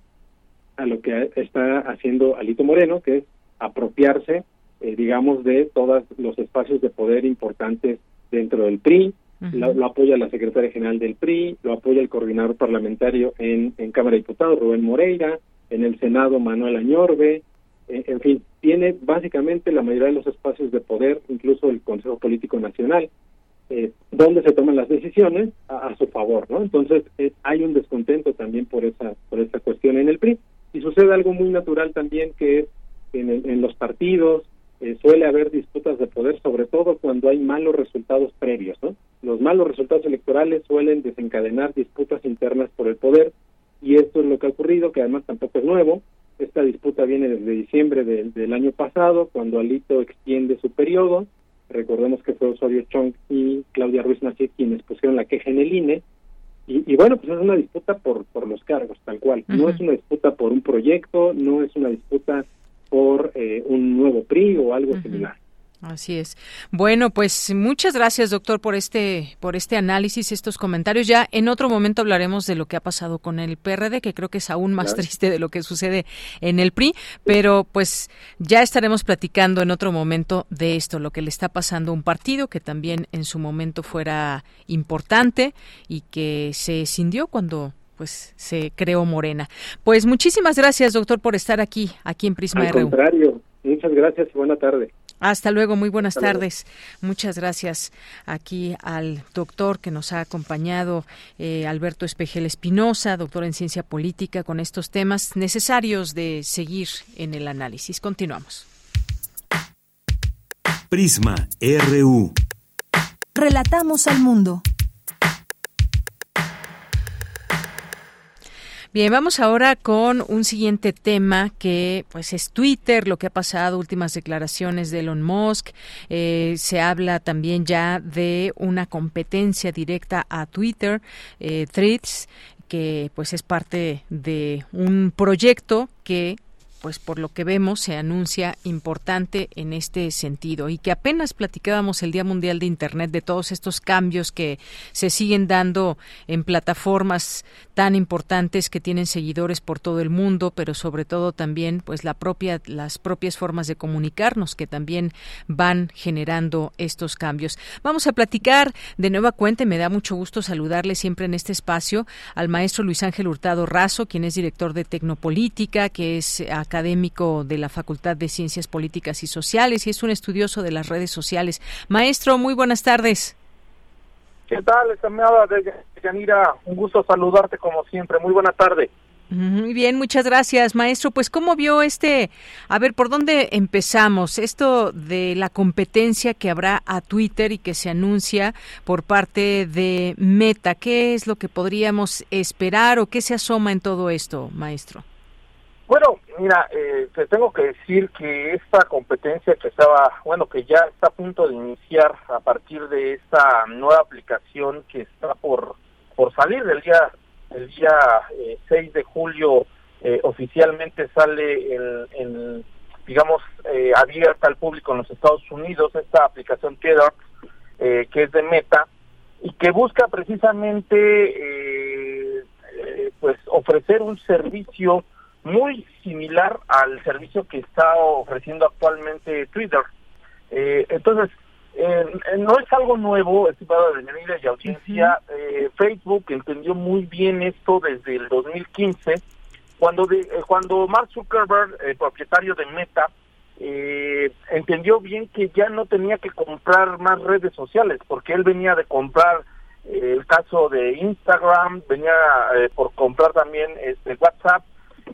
a lo que está haciendo Alito Moreno, que es apropiarse, eh, digamos, de todos los espacios de poder importantes dentro del PRI. lo, apoya la secretaria general del PRI, lo apoya el coordinador parlamentario en, en Cámara de Diputados, Rubén Moreira, en el Senado, Manuel Añorbe, eh, en fin, tiene básicamente la mayoría de los espacios de poder, incluso el Consejo Político Nacional, eh, donde se toman las decisiones a, su favor, ¿no? Entonces eh, hay un descontento también por esa por esta cuestión en el PRI y sucede algo muy natural también que es en, en los partidos eh, suele haber disputas de poder, sobre todo cuando hay malos resultados previos, ¿no? Los malos resultados electorales suelen desencadenar disputas internas por el poder y esto es lo que ha ocurrido, que además tampoco es nuevo. Esta disputa viene desde diciembre del año pasado, cuando Alito extiende su periodo. Recordemos que fue Osorio Chong y Claudia Ruiz Macié quienes pusieron la queja en el INE. Y, bueno, pues es una disputa por, por los cargos, tal cual. No es una disputa por un proyecto, no es una disputa por eh, un nuevo PRI o algo similar. Así es. Bueno, pues muchas gracias, doctor, por este por este análisis, estos comentarios. Ya en otro momento hablaremos de lo que ha pasado con el PRD, que creo que es aún más triste de lo que sucede en el PRI, pero pues ya estaremos platicando en otro momento de esto, lo que le está pasando a un partido que también en su momento fuera importante y que se escindió cuando pues se creó Morena. Pues muchísimas gracias, doctor, por estar aquí, aquí en Prisma Al contrario, muchas gracias y buena tarde. Hasta luego, muy buenas tardes. Muchas gracias aquí al doctor que nos ha acompañado, eh, Alberto Espejel Espinosa, doctor en ciencia política, con estos temas necesarios de seguir en el análisis. Continuamos. Prisma RU. Relatamos al mundo. Bien, vamos ahora con un siguiente tema que pues es Twitter, lo que ha pasado, últimas declaraciones de Elon Musk. Eh, se habla también ya de una competencia directa a Twitter, eh, Threads, que pues es parte de un proyecto que pues por lo que vemos se anuncia importante en este sentido y que apenas platicábamos el Día Mundial de Internet de todos estos cambios que se siguen dando en plataformas tan importantes que tienen seguidores por todo el mundo, pero sobre todo también pues la propia las propias formas de comunicarnos que también van generando estos cambios. Vamos a platicar de nueva cuenta, me da mucho gusto saludarle siempre en este espacio al maestro Luis Ángel Hurtado Razo, quien es director de Tecnopolítica, que es académico de la Facultad de Ciencias Políticas y Sociales y es un estudioso de las redes sociales. Maestro, muy buenas tardes. ¿Qué tal, estimada de Yanira? Un gusto saludarte como siempre. Muy buena tarde. Muy bien, muchas gracias, maestro. Pues, ¿cómo vio este? A ver, ¿por dónde empezamos? Esto de la competencia que habrá a Twitter y que se anuncia por parte de Meta. ¿Qué es lo que podríamos esperar o qué se asoma en todo esto, maestro? Bueno, mira, eh, te tengo que decir que esta competencia que estaba, bueno, que ya está a punto de iniciar a partir de esta nueva aplicación que está por, por salir del día, el día 6 eh, de julio, eh, oficialmente sale en, digamos, abierta al público en los Estados Unidos, esta aplicación Tether, que es de Meta, y que busca precisamente, pues, ofrecer un servicio muy similar al servicio que está ofreciendo actualmente Twitter. Eh, entonces, eh, no es algo nuevo, estimado de y audiencia. Eh, Facebook entendió muy bien esto desde el 2015, cuando, de, cuando Mark Zuckerberg, propietario de Meta, entendió bien que ya no tenía que comprar más redes sociales, porque él venía de comprar el caso de Instagram, venía por comprar también este WhatsApp,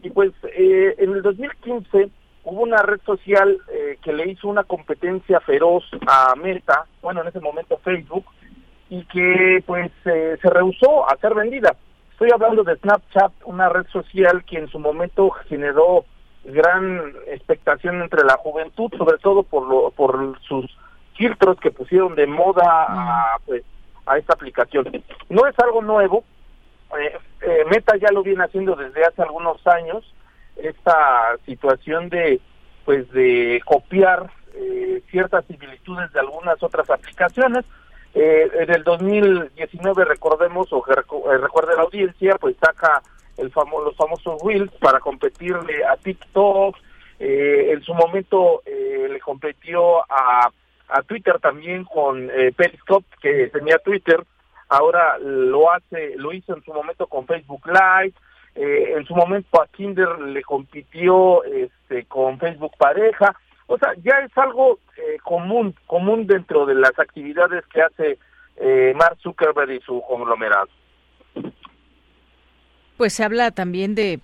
y pues eh, en el 2015 hubo una red social eh, que le hizo una competencia feroz a Meta, bueno, en ese momento Facebook, y que pues eh, se rehusó a ser vendida. Estoy hablando de Snapchat, una red social que en su momento generó gran expectación entre la juventud, sobre todo por lo, por sus filtros que pusieron de moda a, pues, a esta aplicación. No es algo nuevo, eh, eh, Meta ya lo viene haciendo desde hace algunos años, esta situación de pues de copiar eh, ciertas similitudes de algunas otras aplicaciones. en el 2019, recordemos, o recuerde la audiencia, pues saca el famo los famosos Reels para competirle a TikTok, en su momento le competió a, a Twitter también con Periscope, que tenía Twitter, ahora lo hace, lo hizo en su momento con Facebook Live, eh, en su momento a Kinder le compitió este, con Facebook Pareja, o sea, ya es algo eh, común, común dentro de las actividades que hace eh, Mark Zuckerberg y su conglomerado. Pues se habla también de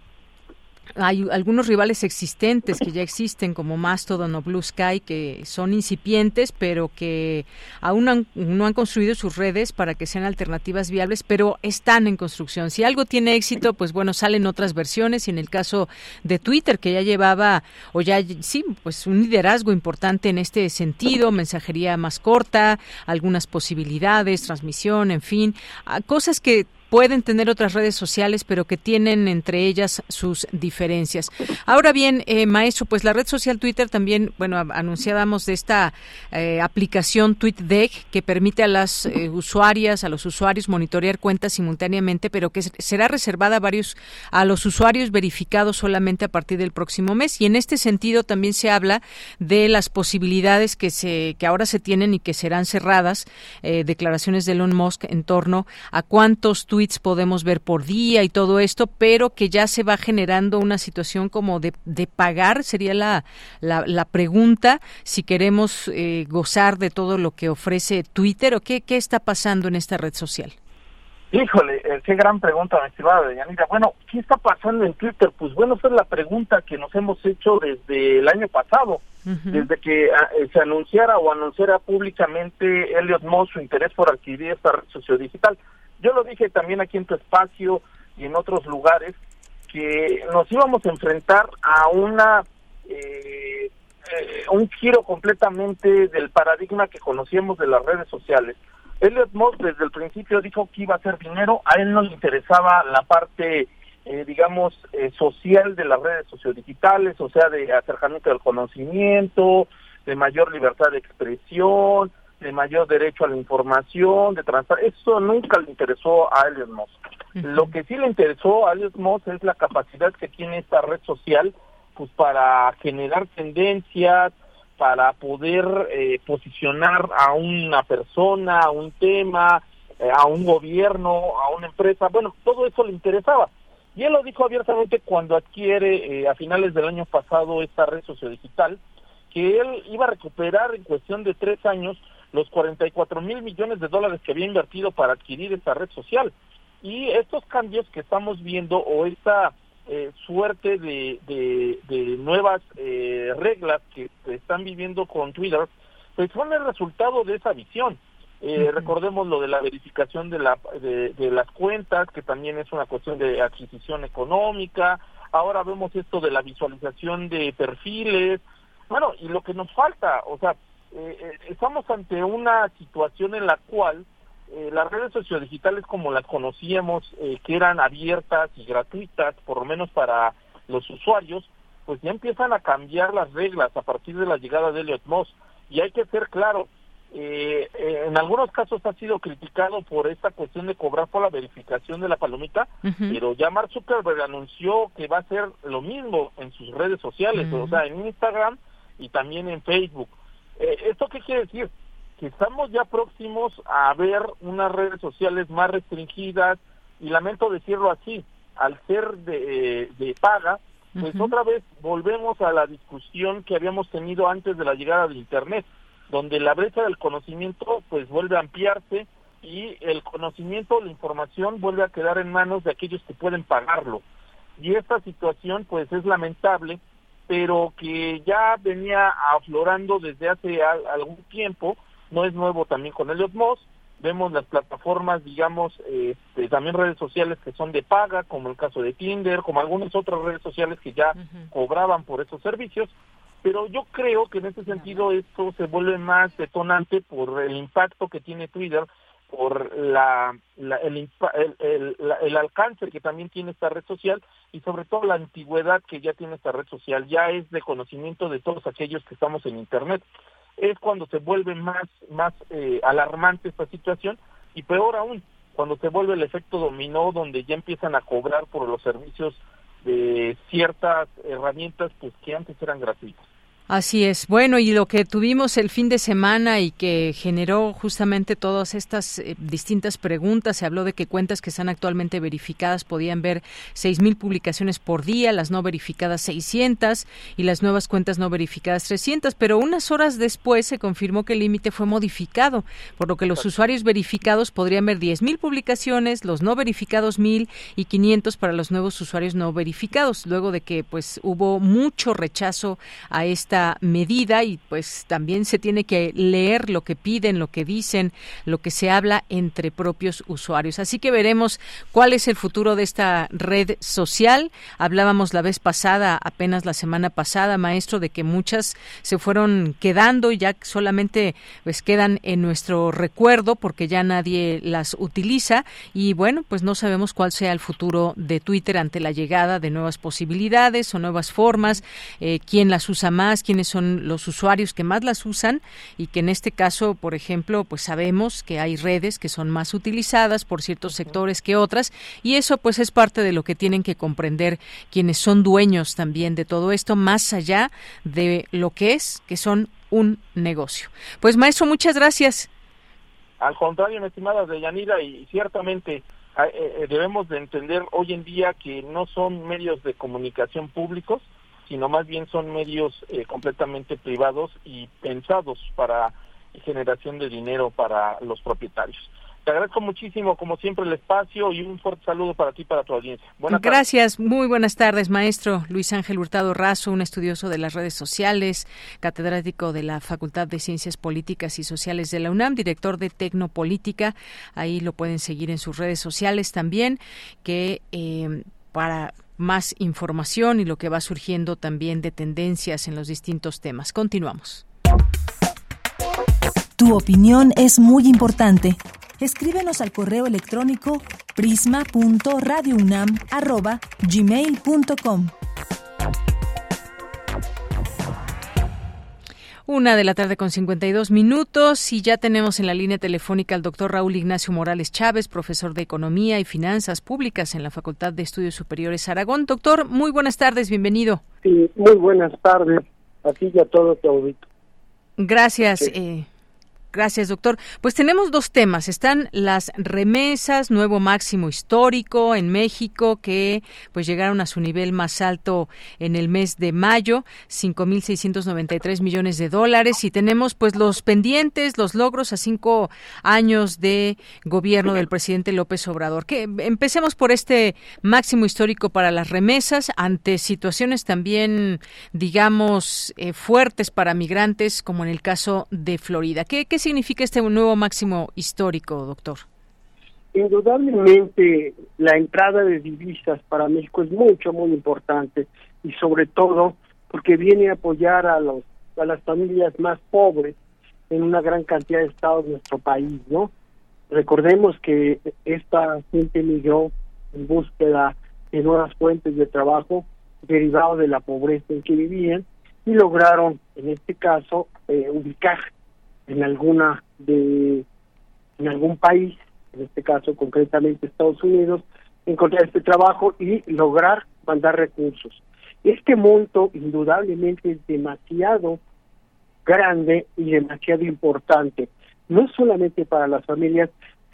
hay algunos rivales existentes que ya existen como Mastodon o Blue Sky que son incipientes pero que aún no han construido sus redes para que sean alternativas viables pero están en construcción. Si algo tiene éxito pues bueno salen otras versiones y en el caso de Twitter que ya llevaba o ya sí pues un liderazgo importante en este sentido, mensajería más corta, algunas posibilidades, transmisión, en fin, cosas que pueden tener otras redes sociales, pero que tienen entre ellas sus diferencias. Ahora bien, eh, maestro, pues la red social Twitter también, bueno, anunciábamos de esta eh, aplicación TweetDeck que permite a las eh, usuarias, a los usuarios monitorear cuentas simultáneamente, pero que será reservada a varios, a los usuarios verificados solamente a partir del próximo mes. Y en este sentido también se habla de las posibilidades que se, que ahora se tienen y que serán cerradas, declaraciones de Elon Musk en torno a cuántos tweets podemos ver por día y todo esto, pero que ya se va generando una situación como de, de pagar, sería la, la, pregunta, si queremos eh, gozar de todo lo que ofrece Twitter o qué, qué está pasando en esta red social. Híjole, eh, qué gran pregunta, mi estimada Deyanira. Bueno, ¿qué está pasando en Twitter? Pues bueno, esa es la pregunta que nos hemos hecho desde el año pasado, desde que ah, eh, se anunciara o anunciara públicamente Elliot Moss su interés por adquirir esta red sociodigital. Yo lo dije también aquí en tu espacio y en otros lugares, que nos íbamos a enfrentar a una eh, eh, un giro completamente del paradigma que conocíamos de las redes sociales. Elliot Moss desde el principio dijo que iba a hacer dinero, a él no le interesaba la parte eh, digamos, eh, social de las redes sociodigitales, o sea, de acercamiento al conocimiento, de mayor libertad de expresión, de mayor derecho a la información, de transparencia. Eso nunca le interesó a Elliot Moss. Lo que sí le interesó a Elliot Moss es la capacidad que tiene esta red social pues para generar tendencias, para poder eh, posicionar a una persona, a un tema, eh, a un gobierno, a una empresa. Bueno, todo eso le interesaba. Y él lo dijo abiertamente cuando adquiere eh, a finales del año pasado esta red sociodigital, que él iba a recuperar en cuestión de tres años los 44 mil millones de dólares que había invertido para adquirir esta red social. Y estos cambios que estamos viendo o esta eh, suerte de, de, nuevas eh, reglas que están viviendo con Twitter, pues son el resultado de esa visión. Eh, recordemos lo de la verificación de, la, de, de, las cuentas, que también es una cuestión de adquisición económica. Ahora vemos esto de la visualización de perfiles. Bueno, y lo que nos falta, o sea, eh, eh, estamos ante una situación en la cual eh, las redes sociodigitales como las conocíamos, que eran abiertas y gratuitas, por lo menos para los usuarios, pues ya empiezan a cambiar las reglas a partir de la llegada de Elliot Moss. Y hay que ser claro, en algunos casos ha sido criticado por esta cuestión de cobrar por la verificación de la palomita, pero ya Mark Zuckerberg anunció que va a hacer lo mismo en sus redes sociales, o sea, en Instagram y también en Facebook. Eh, ¿Esto qué quiere decir? Que estamos ya próximos a ver unas redes sociales más restringidas y lamento decirlo así, al ser de, de paga, pues otra vez volvemos a la discusión que habíamos tenido antes de la llegada de Internet, donde la brecha del conocimiento pues vuelve a ampliarse y el conocimiento, la información vuelve a quedar en manos de aquellos que pueden pagarlo. Y esta situación pues es lamentable pero que ya venía aflorando desde hace algún tiempo, no es nuevo también con Elliot Moss, vemos las plataformas, digamos, este, también redes sociales que son de paga, como el caso de Tinder, como algunas otras redes sociales que ya cobraban por esos servicios, pero yo creo que en ese sentido esto se vuelve más detonante por el impacto que tiene Twitter por la, el, el, el, alcance que también tiene esta red social y sobre todo la antigüedad que ya tiene esta red social, ya es de conocimiento de todos aquellos que estamos en Internet. Es cuando se vuelve más, más eh, alarmante esta situación y peor aún, cuando se vuelve el efecto dominó donde ya empiezan a cobrar por los servicios de ciertas herramientas pues que antes eran gratuitas. Así es. Bueno, y lo que tuvimos el fin de semana y que generó justamente todas estas eh, distintas preguntas, se habló de que cuentas que están actualmente verificadas podían ver 6.000 publicaciones por día, las no verificadas 600 y las nuevas cuentas no verificadas 300, pero unas horas después se confirmó que el límite fue modificado, por lo que los usuarios verificados podrían ver 10.000 publicaciones, los no verificados 1.000 y 500 para los nuevos usuarios no verificados, luego de que pues hubo mucho rechazo a esta medida y pues también se tiene que leer lo que piden, lo que dicen, lo que se habla entre propios usuarios. Así que veremos cuál es el futuro de esta red social. Hablábamos la vez pasada, apenas la semana pasada, maestro, de que muchas se fueron quedando y ya solamente pues quedan en nuestro recuerdo porque ya nadie las utiliza y bueno, pues no sabemos cuál sea el futuro de Twitter ante la llegada de nuevas posibilidades o nuevas formas, eh, quién las usa más, quiénes son los usuarios que más las usan y que en este caso, por ejemplo, pues sabemos que hay redes que son más utilizadas por ciertos sectores que otras y eso pues es parte de lo que tienen que comprender quienes son dueños también de todo esto más allá de lo que es, que son un negocio. Pues maestro, muchas gracias. Al contrario, mi estimada Deyanira, y ciertamente ah, eh, eh, debemos de entender hoy en día que no son medios de comunicación públicos, sino más bien son medios eh, completamente privados y pensados para generación de dinero para los propietarios. Te agradezco muchísimo, como siempre, el espacio y un fuerte saludo para ti y para tu audiencia. Buenas Gracias, muy buenas tardes, maestro Luis Ángel Hurtado Razo, un estudioso de las redes sociales, catedrático de la Facultad de Ciencias Políticas y Sociales de la UNAM, director de Tecnopolítica. Ahí lo pueden seguir en sus redes sociales también, que eh, para más información y lo que va surgiendo también de tendencias en los distintos temas. Continuamos. Tu opinión es muy importante. Escríbenos al correo electrónico prisma.radiounam@gmail.com. Una de la tarde con 52 minutos y ya tenemos en la línea telefónica al doctor Raúl Ignacio Morales Chávez, profesor de Economía y Finanzas Públicas en la Facultad de Estudios Superiores Aragón. Doctor, muy buenas tardes, bienvenido. Sí, muy buenas tardes a ti y a todo tu audito. Gracias. Eh, Gracias, doctor. Pues tenemos dos temas. Están las remesas, nuevo máximo histórico en México, que pues llegaron a su nivel más alto en el mes de mayo, 5.693 millones de dólares. Y tenemos pues los pendientes, los logros a cinco años de gobierno del presidente López Obrador. Que empecemos por este máximo histórico para las remesas ante situaciones también, digamos, eh, fuertes para migrantes, como en el caso de Florida. ¿Qué, qué significa este nuevo máximo histórico, doctor? Indudablemente la entrada de divisas para México es mucho, muy importante y sobre todo porque viene a apoyar a, los, las familias más pobres en una gran cantidad de estados de nuestro país, ¿no? Recordemos que esta gente migró en búsqueda de nuevas fuentes de trabajo derivado de la pobreza en que vivían y lograron, en este caso, eh, ubicar en alguna de en algún país, en este caso concretamente Estados Unidos, encontrar este trabajo y lograr mandar recursos. Este monto indudablemente es demasiado grande y demasiado importante, no solamente para las familias,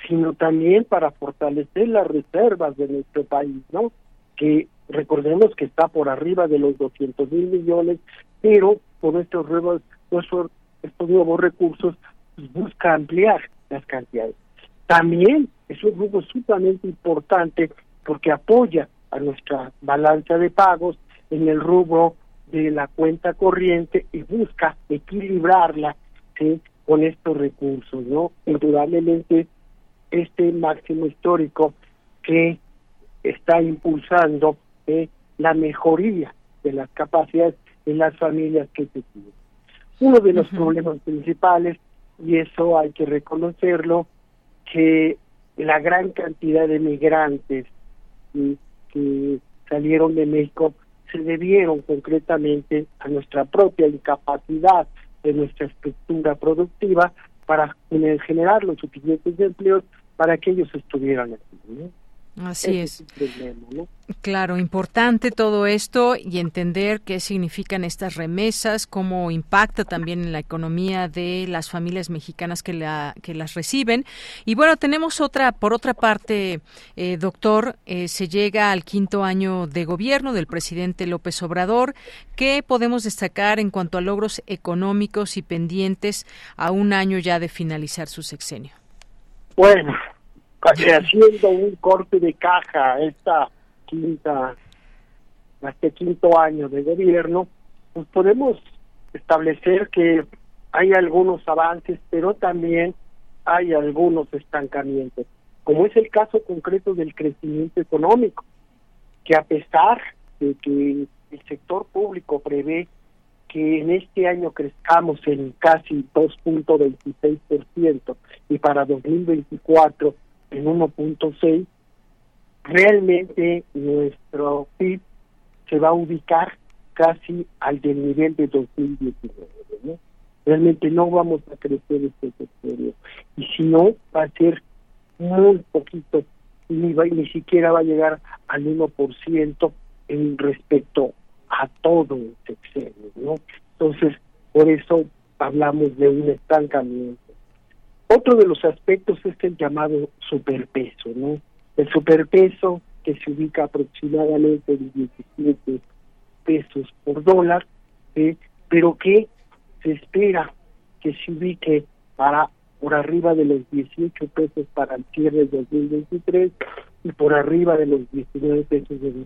sino también para fortalecer las reservas de nuestro país, ¿no? Que recordemos que está por arriba de los 200 mil millones, pero por nuevos, nuestros estos nuevos recursos pues, busca ampliar las cantidades. También es un grupo sumamente importante porque apoya a nuestra balanza de pagos en el rubro de la cuenta corriente y busca equilibrarla con estos recursos, ¿no? Indudablemente este máximo histórico que está impulsando la mejoría de las capacidades en las familias que se tienen. Uno de los problemas principales, y eso hay que reconocerlo, que la gran cantidad de migrantes que salieron de México se debieron concretamente a nuestra propia incapacidad de nuestra estructura productiva para generar los suficientes empleos para que ellos estuvieran aquí. Así es. Claro, importante todo esto y entender qué significan estas remesas, cómo impacta también en la economía de las familias mexicanas que, la, que las reciben. Y bueno, tenemos otra, por otra parte, eh, doctor, eh, se llega al quinto año de gobierno del presidente López Obrador. ¿Qué podemos destacar en cuanto a logros económicos y pendientes a un año ya de finalizar su sexenio? Bueno, haciendo un corte de caja esta quinta, este quinto año de gobierno, pues podemos establecer que hay algunos avances, pero también hay algunos estancamientos, como es el caso concreto del crecimiento económico, que a pesar de que el sector público prevé que en este año crezcamos en casi 2.26% y para 2024 en 1.6, realmente nuestro PIB se va a ubicar casi al del nivel de 2019. ¿no? Realmente no vamos a crecer este sector. Y si no, va a ser muy poquito, ni, ni siquiera va a llegar al 1% en respecto a todo el sexenio. ¿no? Entonces, por eso hablamos de un estancamiento. Otro de los aspectos es el llamado superpeso, ¿no? El superpeso que se ubica aproximadamente en 17 pesos por dólar, pero que se espera que se ubique para por arriba de los 18 pesos para el cierre del 2023 y por arriba de los 19 pesos de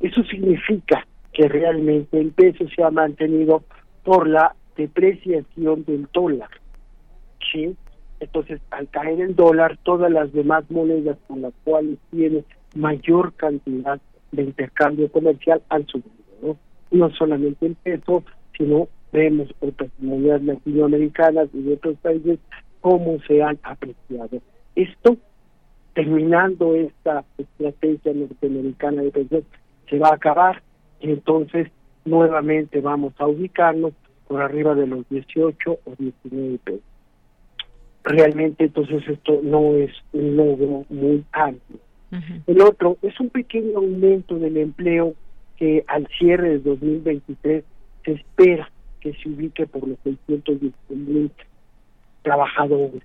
Eso significa que realmente el peso se ha mantenido por la depreciación del dólar. ¿sí? Entonces, al caer el dólar, todas las demás monedas con las cuales tiene mayor cantidad de intercambio comercial han subido. No, solamente el peso, sino vemos otras monedas latinoamericanas y de otros países cómo se han apreciado. Esto terminando esta estrategia norteamericana de pensión, se va a acabar y entonces nuevamente vamos a ubicarnos por arriba de los 18 o 19 pesos. Realmente entonces esto no es un logro muy amplio. El otro es un pequeño aumento del empleo que al cierre de 2023 se espera que se ubique por los 610 mil trabajadores.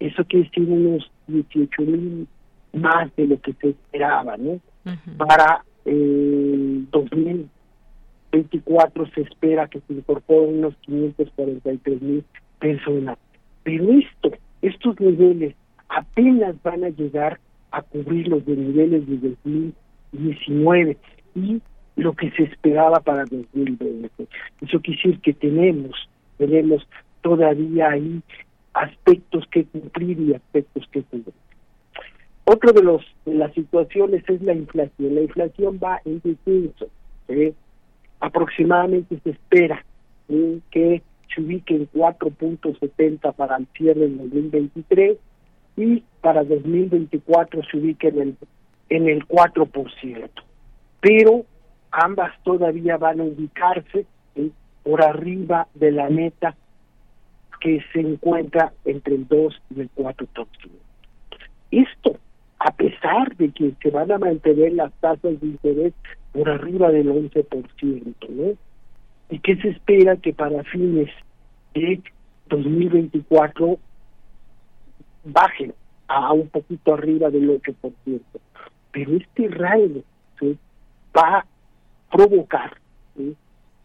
Eso quiere decir unos 18 mil más de lo que se esperaba, ¿no? Para el 2024 se espera que se incorporen unos 543 mil personas. Pero esto, estos niveles apenas van a llegar a cubrir los de niveles de 2019 y lo que se esperaba para 2020. Eso quiere decir que tenemos, tenemos todavía ahí aspectos que cumplir y aspectos que cubrir. Otro de los de las situaciones es la inflación. La inflación va en descenso. Aproximadamente se espera que se ubique en 4.70 para el cierre del 2023 y para 2024 se ubique en el, en el 4%. Pero ambas todavía van a ubicarse por arriba de la meta que se encuentra entre el 2 y el 4%. Esto, a pesar de que se van a mantener las tasas de interés por arriba del 11%, ¿no? Y que se espera que para fines de 2024 bajen a un poquito arriba del 8%. Pero este rango va a provocar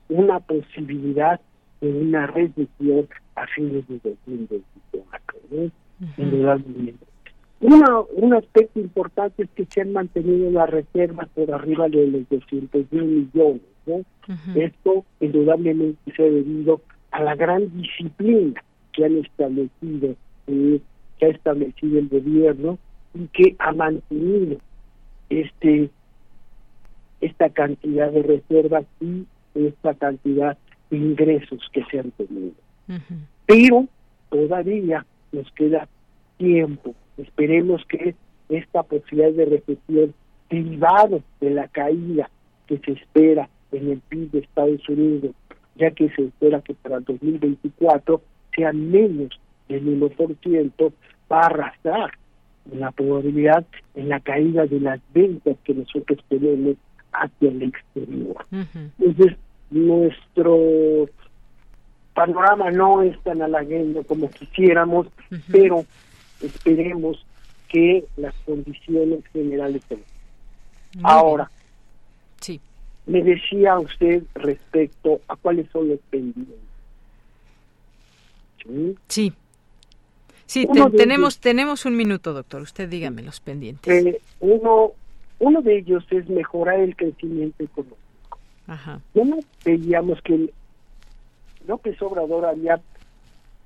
una posibilidad de una recesión a fines de 2024. Una, un aspecto importante es que se han mantenido las reservas por arriba de los 200 mil millones. ¿No? Esto indudablemente se ha debido a la gran disciplina que han establecido eh, que ha establecido el gobierno y que ha mantenido este esta cantidad de reservas y esta cantidad de ingresos que se han tenido. Pero todavía nos queda tiempo. Esperemos que esta posibilidad de recesión derivado de la caída que se espera en el PIB de Estados Unidos, ya que se espera que para el 2024 sean menos del 1%, va a arrastrar la probabilidad en la caída de las ventas que nosotros tenemos hacia el exterior. Entonces, nuestro panorama no es tan halagüeño como quisiéramos, pero esperemos que las condiciones generales sean. Ahora, sí. Me decía usted respecto a cuáles son los pendientes. Sí. Sí, tenemos, tenemos un minuto, doctor. Usted dígame los pendientes. Eh, uno, uno de ellos es mejorar el crecimiento económico. Ajá. veíamos que López Obrador había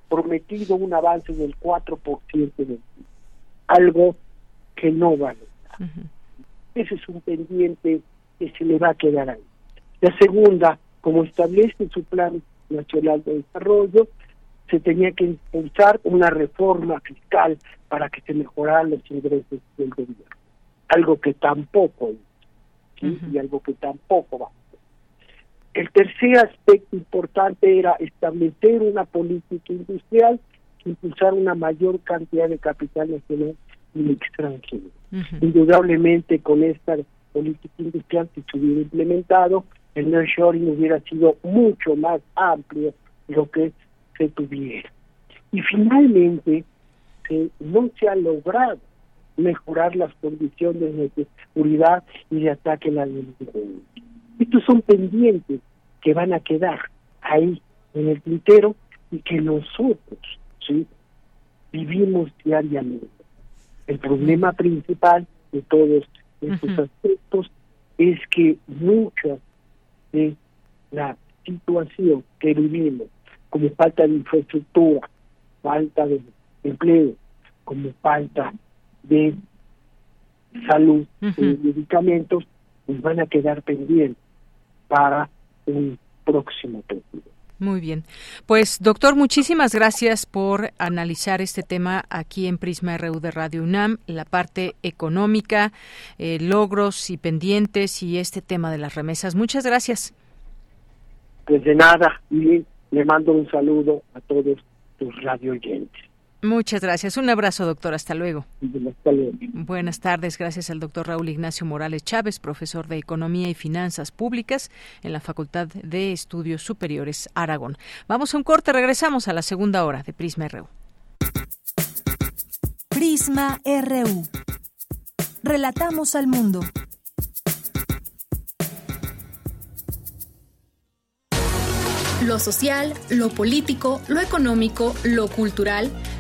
prometido un avance del 4% del algo que no va a Ese es un pendiente que se le va a quedar ahí. La segunda, como establece su Plan Nacional de Desarrollo, se tenía que impulsar una reforma fiscal para que se mejoraran los ingresos del gobierno. Algo que tampoco y algo que tampoco va a el tercer aspecto importante era establecer una política industrial que impulsar una mayor cantidad de capital nacional y extranjero. Indudablemente con esta política industrial que se hubiera implementado, el nearshoring hubiera sido mucho más amplio de lo que se tuviera. Y finalmente, no se ha logrado mejorar las condiciones de seguridad y de ataque a la delincuencia. Estos son pendientes que van a quedar ahí en el tintero y que nosotros sí vivimos diariamente. El problema principal de todos estos aspectos es que mucha de la situación que vivimos, como falta de infraestructura, falta de empleo, como falta de salud, de medicamentos, pues van a quedar pendientes para un próximo presidente. Muy bien. Pues, doctor, muchísimas gracias por analizar este tema aquí en Prisma RU de Radio UNAM, la parte económica, eh, logros y pendientes y este tema de las remesas. Muchas gracias. Pues de nada, y le mando un saludo a todos tus radio oyentes. Muchas gracias. Un abrazo, doctor. Hasta luego. Buenas tardes. Gracias al doctor Raúl Ignacio Morales Chávez, profesor de Economía y Finanzas Públicas en la Facultad de Estudios Superiores Aragón. Vamos a un corte. Regresamos a la segunda hora de Prisma RU. Prisma RU. Relatamos al mundo. Lo social, lo político, lo económico, lo cultural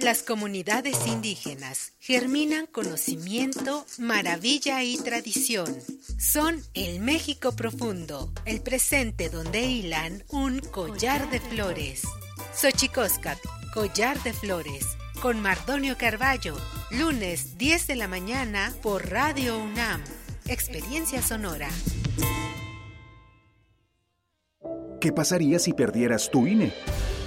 Las comunidades indígenas germinan conocimiento, maravilla y tradición. Son el México profundo, el presente donde hilan un collar de flores. Xochicóscat, collar de flores, con Mardonio Carballo, lunes 10 de la mañana por Radio UNAM. Experiencia sonora. ¿Qué pasaría si perdieras tu INE?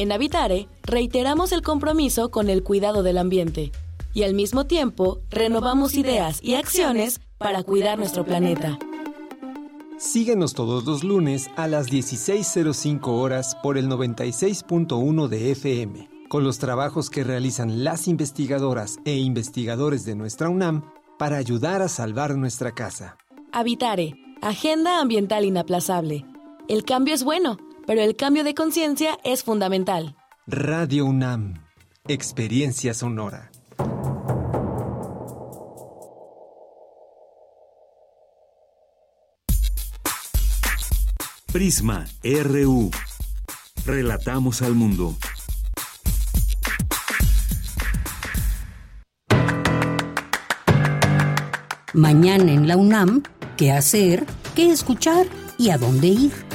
En Habitare, reiteramos el compromiso con el cuidado del ambiente y al mismo tiempo renovamos ideas y acciones para cuidar nuestro planeta. Síguenos todos los lunes a las 16.05 horas por el 96.1 de FM, con los trabajos que realizan las investigadoras e investigadores de nuestra UNAM para ayudar a salvar nuestra casa. Habitare, Agenda Ambiental Inaplazable. El cambio es bueno, pero el cambio de conciencia es fundamental. Radio UNAM, Experiencia Sonora. Prisma RU. Relatamos al mundo. Mañana en la UNAM, ¿qué hacer? ¿Qué escuchar? ¿Y a dónde ir?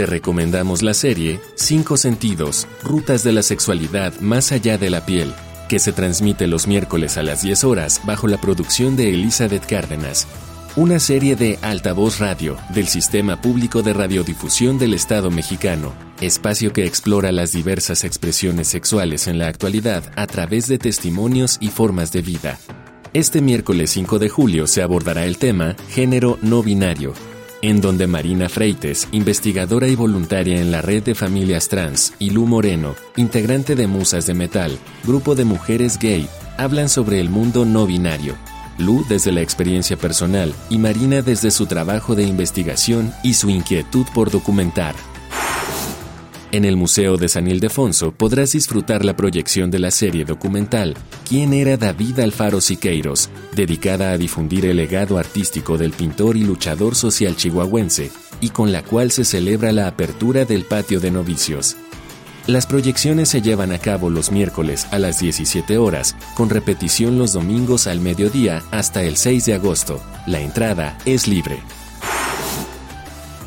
Te recomendamos la serie Cinco Sentidos, Rutas de la Sexualidad Más Allá de la Piel, que se transmite los miércoles a las 10 horas bajo la producción de Elizabeth Cárdenas. Una serie de Altavoz Radio del Sistema Público de Radiodifusión del Estado mexicano, espacio que explora las diversas expresiones sexuales en la actualidad a través de testimonios y formas de vida. Este miércoles 5 de julio se abordará el tema Género no binario, en donde Marina Freites, investigadora y voluntaria en la red de familias trans, y Lu Moreno, integrante de Musas de Metal, grupo de mujeres gay, hablan sobre el mundo no binario. Lu desde la experiencia personal y Marina desde su trabajo de investigación y su inquietud por documentar. En el Museo de San Ildefonso podrás disfrutar la proyección de la serie documental ¿Quién era David Alfaro Siqueiros?, dedicada a difundir el legado artístico del pintor y luchador social chihuahuense, y con la cual se celebra la apertura del patio de novicios. Las proyecciones se llevan a cabo los miércoles a las 17 horas, con repetición los domingos al mediodía hasta el 6 de agosto. La entrada es libre.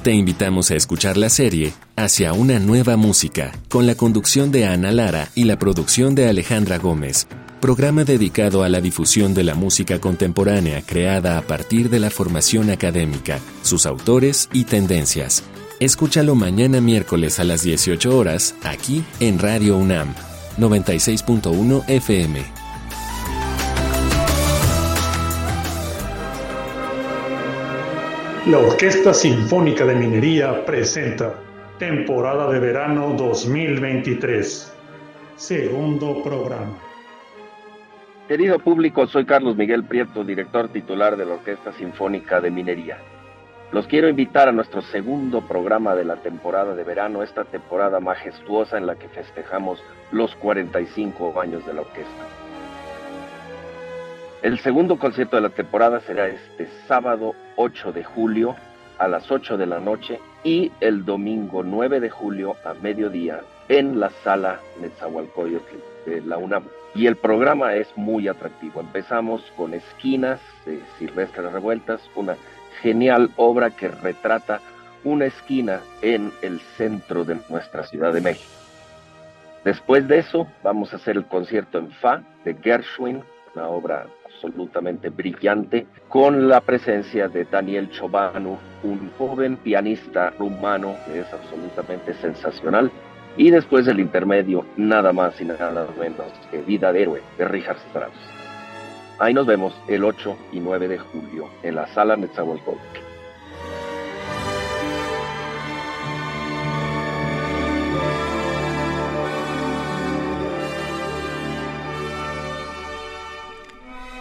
Te invitamos a escuchar la serie Hacia una nueva música, con la conducción de Ana Lara y la producción de Alejandra Gómez, programa dedicado a la difusión de la música contemporánea creada a partir de la formación académica, sus autores y tendencias. Escúchalo mañana miércoles a las 18 horas, aquí en Radio UNAM, 96.1 FM. La Orquesta Sinfónica de Minería presenta Temporada de Verano 2023, segundo programa. Querido público, soy Carlos Miguel Prieto, director titular de la Orquesta Sinfónica de Minería. Los quiero invitar a nuestro segundo programa de la temporada de verano, esta temporada majestuosa en la que festejamos los 45 años de la orquesta. El segundo concierto de la temporada será este sábado 8 de julio a las 8 de la noche y el domingo 9 de julio a mediodía en la sala Netzahualcoyotl de la UNAM. Y el programa es muy atractivo. Empezamos con Esquinas de Silvestre Revueltas, una genial obra que retrata una esquina en el centro de nuestra Ciudad de México. Después de eso, vamos a hacer el concierto en Fa de Gershwin, una obra absolutamente brillante, con la presencia de Daniel Chobanu, un joven pianista rumano que es absolutamente sensacional. Y después del intermedio, nada más y nada menos que Vida de Héroe de Richard Strauss. Ahí nos vemos el 8 y 9 de julio en la sala Netzahualcóyotl.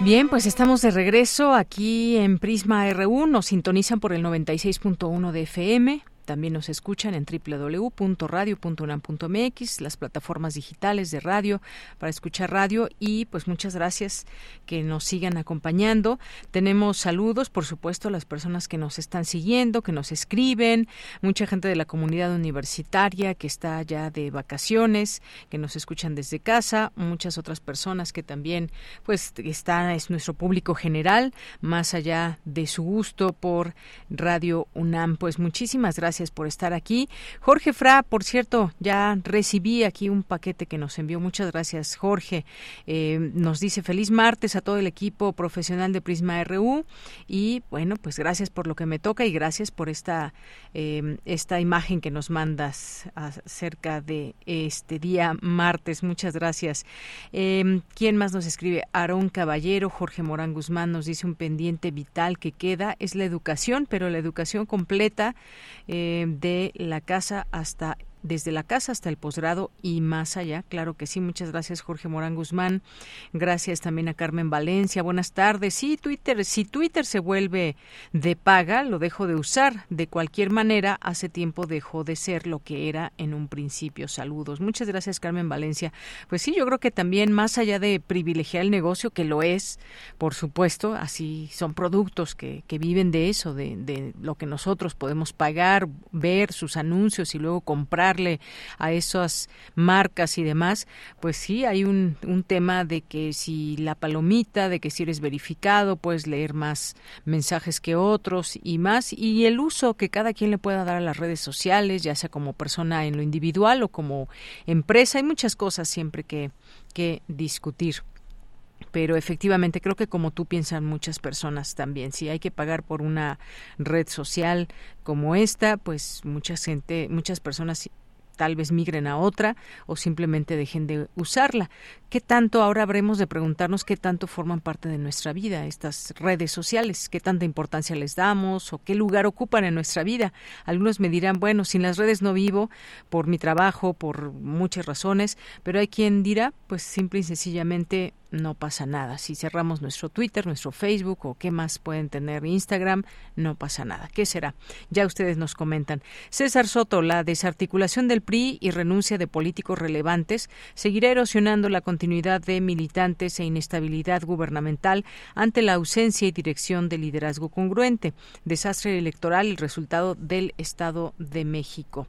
Bien, pues estamos de regreso aquí en Prisma RU. Nos sintonizan por el 96.1 de FM. También nos escuchan en www.radio.unam.mx, las plataformas digitales de radio para escuchar radio y pues muchas gracias que nos sigan acompañando. Tenemos saludos, por supuesto, a las personas que nos están siguiendo, que nos escriben, mucha gente de la comunidad universitaria que está ya de vacaciones, que nos escuchan desde casa, muchas otras personas que también pues está es nuestro público general, más allá de su gusto por Radio UNAM. Pues muchísimas gracias gracias por estar aquí. Jorge Fra, por cierto, ya recibí aquí un paquete que nos envió. Muchas gracias, Jorge. Eh, nos dice feliz martes a todo el equipo profesional de Prisma RU y bueno, pues gracias por lo que me toca y gracias por esta, eh, esta imagen que nos mandas acerca de este día martes. Muchas gracias. Eh, ¿Quién más nos escribe? Aarón Caballero, Jorge Morán Guzmán nos dice un pendiente vital que queda es la educación, pero la educación completa eh, de la casa hasta desde la casa hasta el posgrado y más allá. Claro que sí. Muchas gracias, Jorge Morán Guzmán. Gracias también a Carmen Valencia. Buenas tardes. Sí, Twitter, si Twitter se vuelve de paga, lo dejo de usar. De cualquier manera, hace tiempo dejó de ser lo que era en un principio. Saludos. Muchas gracias, Carmen Valencia. Pues sí, yo creo que también más allá de privilegiar el negocio, que lo es, por supuesto, así son productos que, que viven de eso, de, de lo que nosotros podemos pagar, ver sus anuncios y luego comprar a esas marcas y demás, pues sí hay un, un tema de que si la palomita, de que si eres verificado, puedes leer más mensajes que otros y más, y el uso que cada quien le pueda dar a las redes sociales, ya sea como persona en lo individual o como empresa, hay muchas cosas siempre que, que discutir. Pero efectivamente creo que como tú piensan muchas personas también si hay que pagar por una red social como esta pues mucha gente muchas personas tal vez migren a otra o simplemente dejen de usarla. ¿Qué tanto ahora habremos de preguntarnos qué tanto forman parte de nuestra vida estas redes sociales? ¿Qué tanta importancia les damos o qué lugar ocupan en nuestra vida? Algunos me dirán, bueno, sin las redes no vivo por mi trabajo, por muchas razones, pero hay quien dirá, pues simple y sencillamente no pasa nada. Si cerramos nuestro Twitter, nuestro Facebook o qué más pueden tener Instagram, no pasa nada. ¿Qué será? Ya ustedes nos comentan. César Soto, la desarticulación del PRI y renuncia de políticos relevantes seguirá erosionando la continuidad de militantes e inestabilidad gubernamental ante la ausencia y dirección de liderazgo congruente. Desastre electoral, el resultado del Estado de México.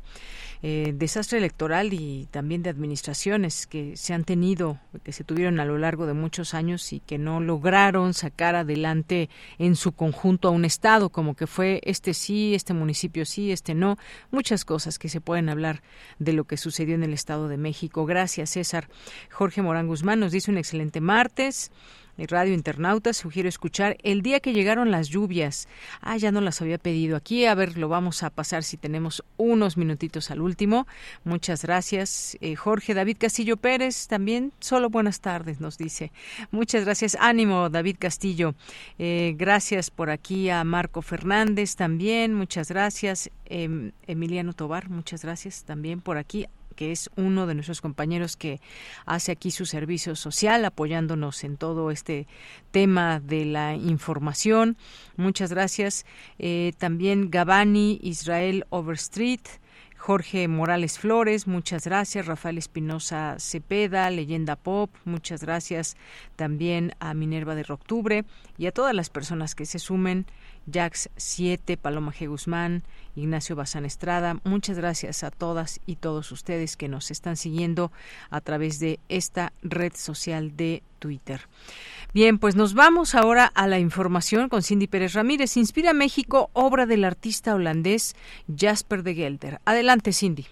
Eh, desastre electoral y también de administraciones que se han tenido, que se tuvieron a lo largo de muchos años y que no lograron sacar adelante en su conjunto a un Estado, como que fue este sí, este municipio sí, este no, muchas cosas que se pueden hablar de lo que sucedió en el Estado de México. Gracias, César. Jorge Morán Guzmán nos dice un excelente martes. Radio Internauta, sugiero escuchar El día que llegaron las lluvias. Ah, ya no las había pedido aquí. A ver, lo vamos a pasar si tenemos unos minutitos al último. Muchas gracias. Eh, Jorge David Castillo Pérez también. Solo buenas tardes, nos dice. Muchas gracias. Ánimo, David Castillo. Eh, gracias por aquí a Marco Fernández también. Muchas gracias. Em, Emiliano Tobar, muchas gracias también por aquí que es uno de nuestros compañeros que hace aquí su servicio social, apoyándonos en todo este tema de la información. Muchas gracias. Eh, también Gabani Israel Overstreet. Jorge Morales Flores, muchas gracias. Rafael Espinosa Cepeda, Leyenda Pop, muchas gracias también a Minerva de Octubre y a todas las personas que se sumen Jax 7, Paloma G. Guzmán, Ignacio Bazán Estrada. Muchas gracias a todas y todos ustedes que nos están siguiendo a través de esta red social de Twitter. Bien, pues nos vamos ahora a la información con Cindy Pérez Ramírez. Inspira México, obra del artista holandés Jasper de Gelder. Adelante, Cindy.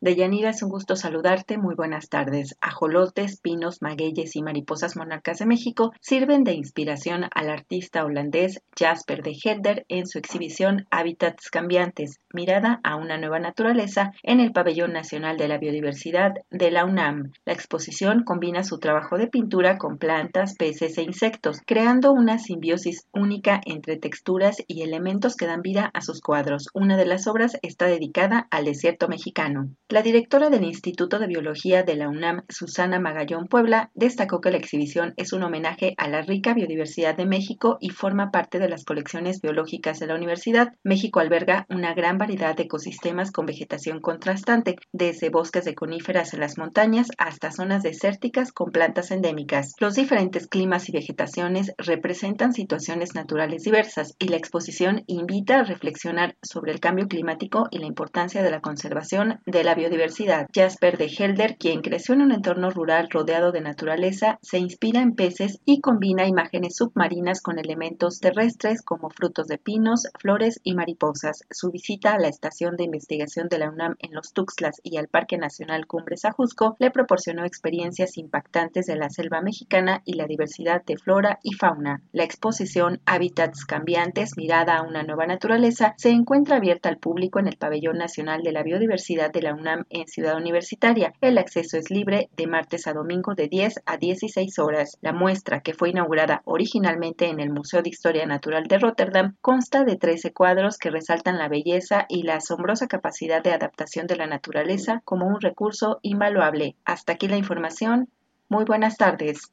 Deyanira, es un gusto saludarte. Muy buenas tardes. Ajolotes, pinos, magueyes y mariposas monarcas de México sirven de inspiración al artista holandés Jasper de Gelder en su exhibición Hábitats Cambiantes, mirada a una nueva naturaleza en el Pabellón Nacional de la Biodiversidad de la UNAM. La exposición combina su trabajo de pintura con plantas, peces e insectos, creando una simbiosis única entre texturas y elementos que dan vida a sus cuadros. Una de las obras está dedicada al desierto mexicano. La directora del Instituto de Biología de la UNAM, Susana Magallón Puebla, destacó que la exhibición es un homenaje a la rica biodiversidad de México y forma parte de las colecciones biológicas de la universidad. México alberga una gran variedad de ecosistemas con vegetación contrastante, desde bosques de coníferas en las montañas hasta zonas desérticas con plantas endémicas. Los diferentes climas y vegetaciones representan situaciones naturales diversas y la exposición invita a reflexionar sobre el cambio climático y la importancia de la conservación de la biodiversidad. Jasper de Helder, quien creció en un entorno rural rodeado de naturaleza, se inspira en peces y combina imágenes submarinas con elementos terrestres como frutos de pinos, flores y mariposas. Su visita a la estación de investigación de la UNAM en los Tuxtlas y al Parque Nacional Cumbres Ajusco le proporcionó experiencias impactantes de la selva mexicana y la diversidad de flora y fauna. La exposición Hábitats Cambiantes, mirada a una nueva naturaleza, se encuentra abierta al público en el Pabellón Nacional de la Biodiversidad de la UNAM en Ciudad Universitaria. El acceso es libre de martes a domingo de 10 a 16 horas. La muestra, que fue inaugurada originalmente en el Museo de Historia Natural de Rotterdam, consta de 13 cuadros que resaltan la belleza y la asombrosa capacidad de adaptación de la naturaleza como un recurso invaluable. Hasta aquí la información. Muy buenas tardes.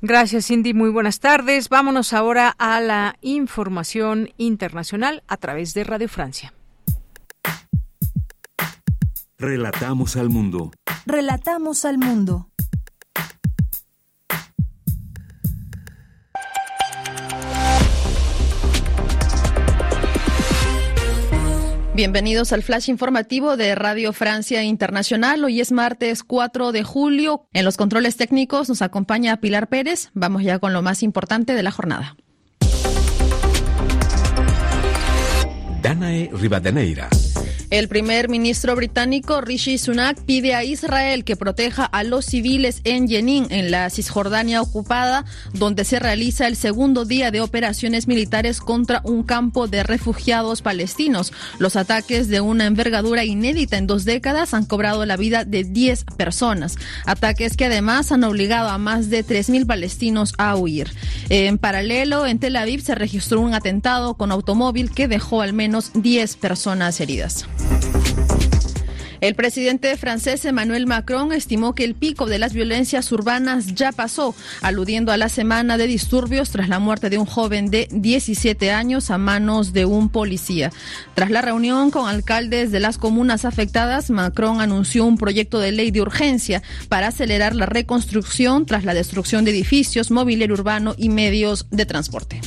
Gracias, Cindy. Muy buenas tardes. Vámonos ahora a la información internacional a través de Radio Francia. Relatamos al mundo. Relatamos al mundo. Bienvenidos al flash informativo de Radio Francia Internacional. Hoy es martes 4 de julio. En los controles técnicos nos acompaña Pilar Pérez. Vamos ya con lo más importante de la jornada. Danae Rivadeneira. El primer ministro británico Rishi Sunak pide a Israel que proteja a los civiles en Jenin, en la Cisjordania ocupada, donde se realiza el segundo día de operaciones militares contra un campo de refugiados palestinos. Los ataques de una envergadura inédita en dos décadas han cobrado la vida de 10 personas. Ataques que además han obligado a más de 3.000 palestinos a huir. En paralelo, en Tel Aviv se registró un atentado con automóvil que dejó al menos 10 personas heridas. El presidente francés Emmanuel Macron estimó que el pico de las violencias urbanas ya pasó, aludiendo a la semana de disturbios tras la muerte de un joven de 17 años a manos de un policía. Tras la reunión con alcaldes de las comunas afectadas, Macron anunció un proyecto de ley de urgencia para acelerar la reconstrucción tras la destrucción de edificios, mobiliario urbano y medios de transporte.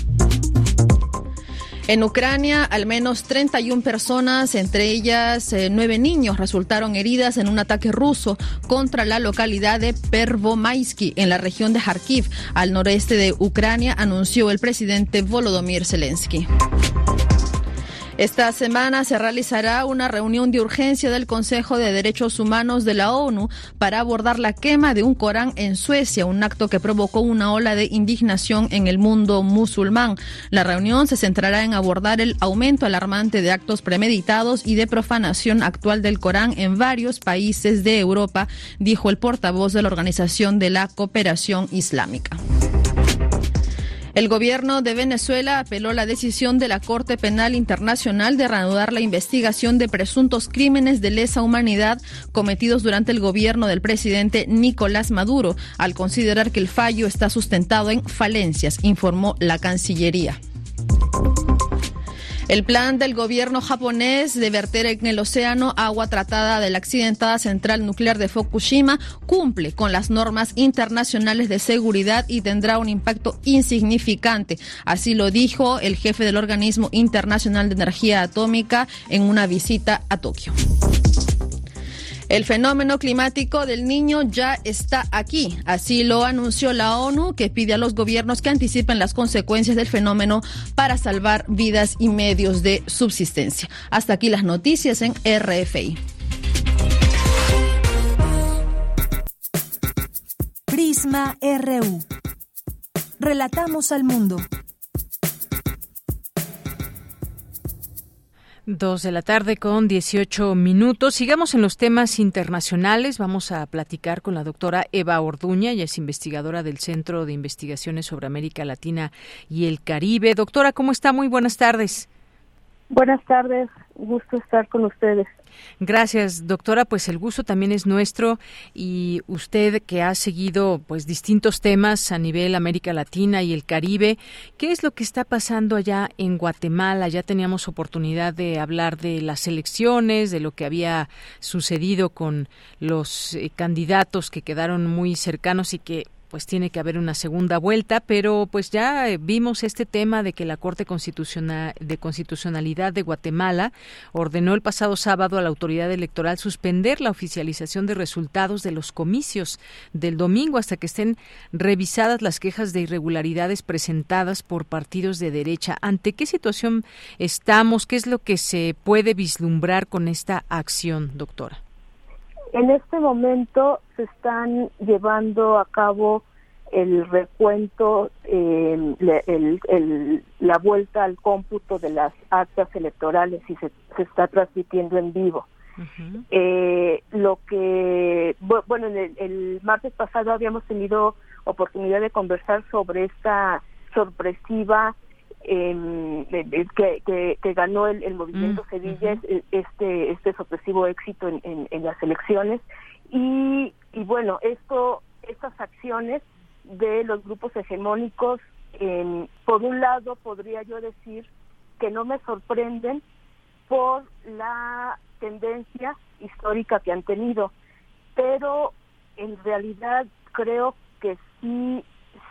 En Ucrania, al menos 31 personas, entre ellas eh, nueve niños, resultaron heridas en un ataque ruso contra la localidad de Pervomaisky, en la región de Kharkiv, al noreste de Ucrania, anunció el presidente Volodymyr Zelensky. Esta semana se realizará una reunión de urgencia del Consejo de Derechos Humanos de la ONU para abordar la quema de un Corán en Suecia, un acto que provocó una ola de indignación en el mundo musulmán. La reunión se centrará en abordar el aumento alarmante de actos premeditados y de profanación actual del Corán en varios países de Europa, dijo el portavoz de la Organización de la Cooperación Islámica. El gobierno de Venezuela apeló la decisión de la Corte Penal Internacional de reanudar la investigación de presuntos crímenes de lesa humanidad cometidos durante el gobierno del presidente Nicolás Maduro, al considerar que el fallo está sustentado en falencias, informó la Cancillería. El plan del gobierno japonés de verter en el océano agua tratada de la accidentada central nuclear de Fukushima cumple con las normas internacionales de seguridad y tendrá un impacto insignificante. Así lo dijo el jefe del Organismo Internacional de Energía Atómica en una visita a Tokio. El fenómeno climático del niño ya está aquí. Así lo anunció la ONU, que pide a los gobiernos que anticipen las consecuencias del fenómeno para salvar vidas y medios de subsistencia. Hasta aquí las noticias en RFI. Prisma RU. Relatamos al mundo. Dos de la tarde con 18 minutos. Sigamos en los temas internacionales. Vamos a platicar con la doctora Eva Orduña, ella es investigadora del Centro de Investigaciones sobre América Latina y el Caribe. Doctora, ¿cómo está? Muy buenas tardes. Buenas tardes, gusto estar con ustedes. Gracias, doctora. Pues el gusto también es nuestro y usted que ha seguido pues distintos temas a nivel América Latina y el Caribe, ¿qué es lo que está pasando allá en Guatemala? Ya teníamos oportunidad de hablar de las elecciones, de lo que había sucedido con los eh, candidatos que quedaron muy cercanos y que pues tiene que haber una segunda vuelta, pero pues ya eh, vimos este tema de que la Corte Constitucional de Constitucionalidad de Guatemala ordenó el pasado sábado a la autoridad electoral suspender la oficialización de resultados de los comicios del domingo hasta que estén revisadas las quejas de irregularidades presentadas por partidos de derecha. ¿Ante qué situación estamos? ¿Qué es lo que se puede vislumbrar con esta acción, doctora? En este momento se están llevando a cabo el recuento, eh, la vuelta al cómputo de las actas electorales y se, está transmitiendo en vivo. eh, lo que, bueno, el, el martes pasado habíamos tenido oportunidad de conversar sobre esta sorpresiva que, que, ganó el, movimiento mm, Sevilla este este sorpresivo éxito en, en, las elecciones. Y, y bueno esto estas acciones de los grupos hegemónicos por un lado podría yo decir que no me sorprenden por la tendencia histórica que han tenido pero en realidad creo que sí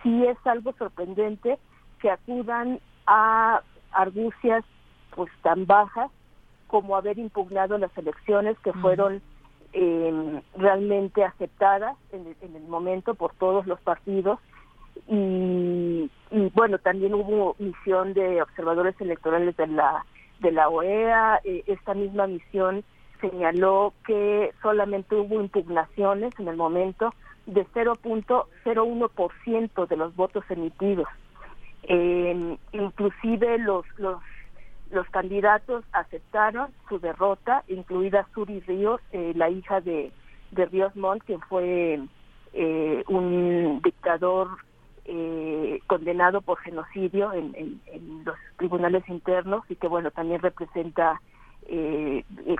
sí es algo sorprendente que acudan a argucias pues tan bajas como haber impugnado las elecciones que fueron em, realmente aceptadas en el, momento por todos los partidos. Y, bueno también hubo misión de observadores electorales de la de la OEA e, esta misma misión señaló que solamente hubo impugnaciones en el momento de 0.01% de los votos emitidos inclusive los, los, los candidatos aceptaron su derrota, incluida Suri Ríos, eh, la hija de, de Ríos Montt, quien fue eh, un dictador eh, condenado por genocidio en, en, los tribunales internos y que bueno también representa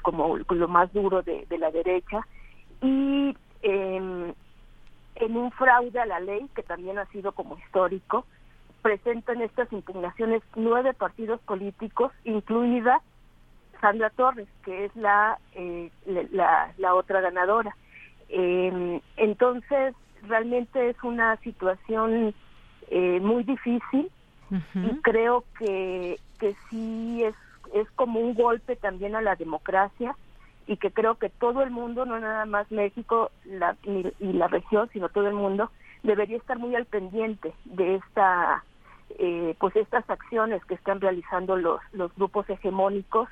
como lo más duro de, de la derecha. Y en un fraude a la ley que también ha sido como histórico presentan estas impugnaciones nueve partidos políticos, incluida Sandra Torres, que es la, eh, la, la, otra ganadora. Eh, entonces, realmente es una situación eh, muy difícil y creo que, que sí es, es como un golpe también a la democracia y que creo que todo el mundo, no nada más México la, y la región, sino todo el mundo, debería estar muy al pendiente de esta eh, pues estas acciones que están realizando los los grupos hegemónicos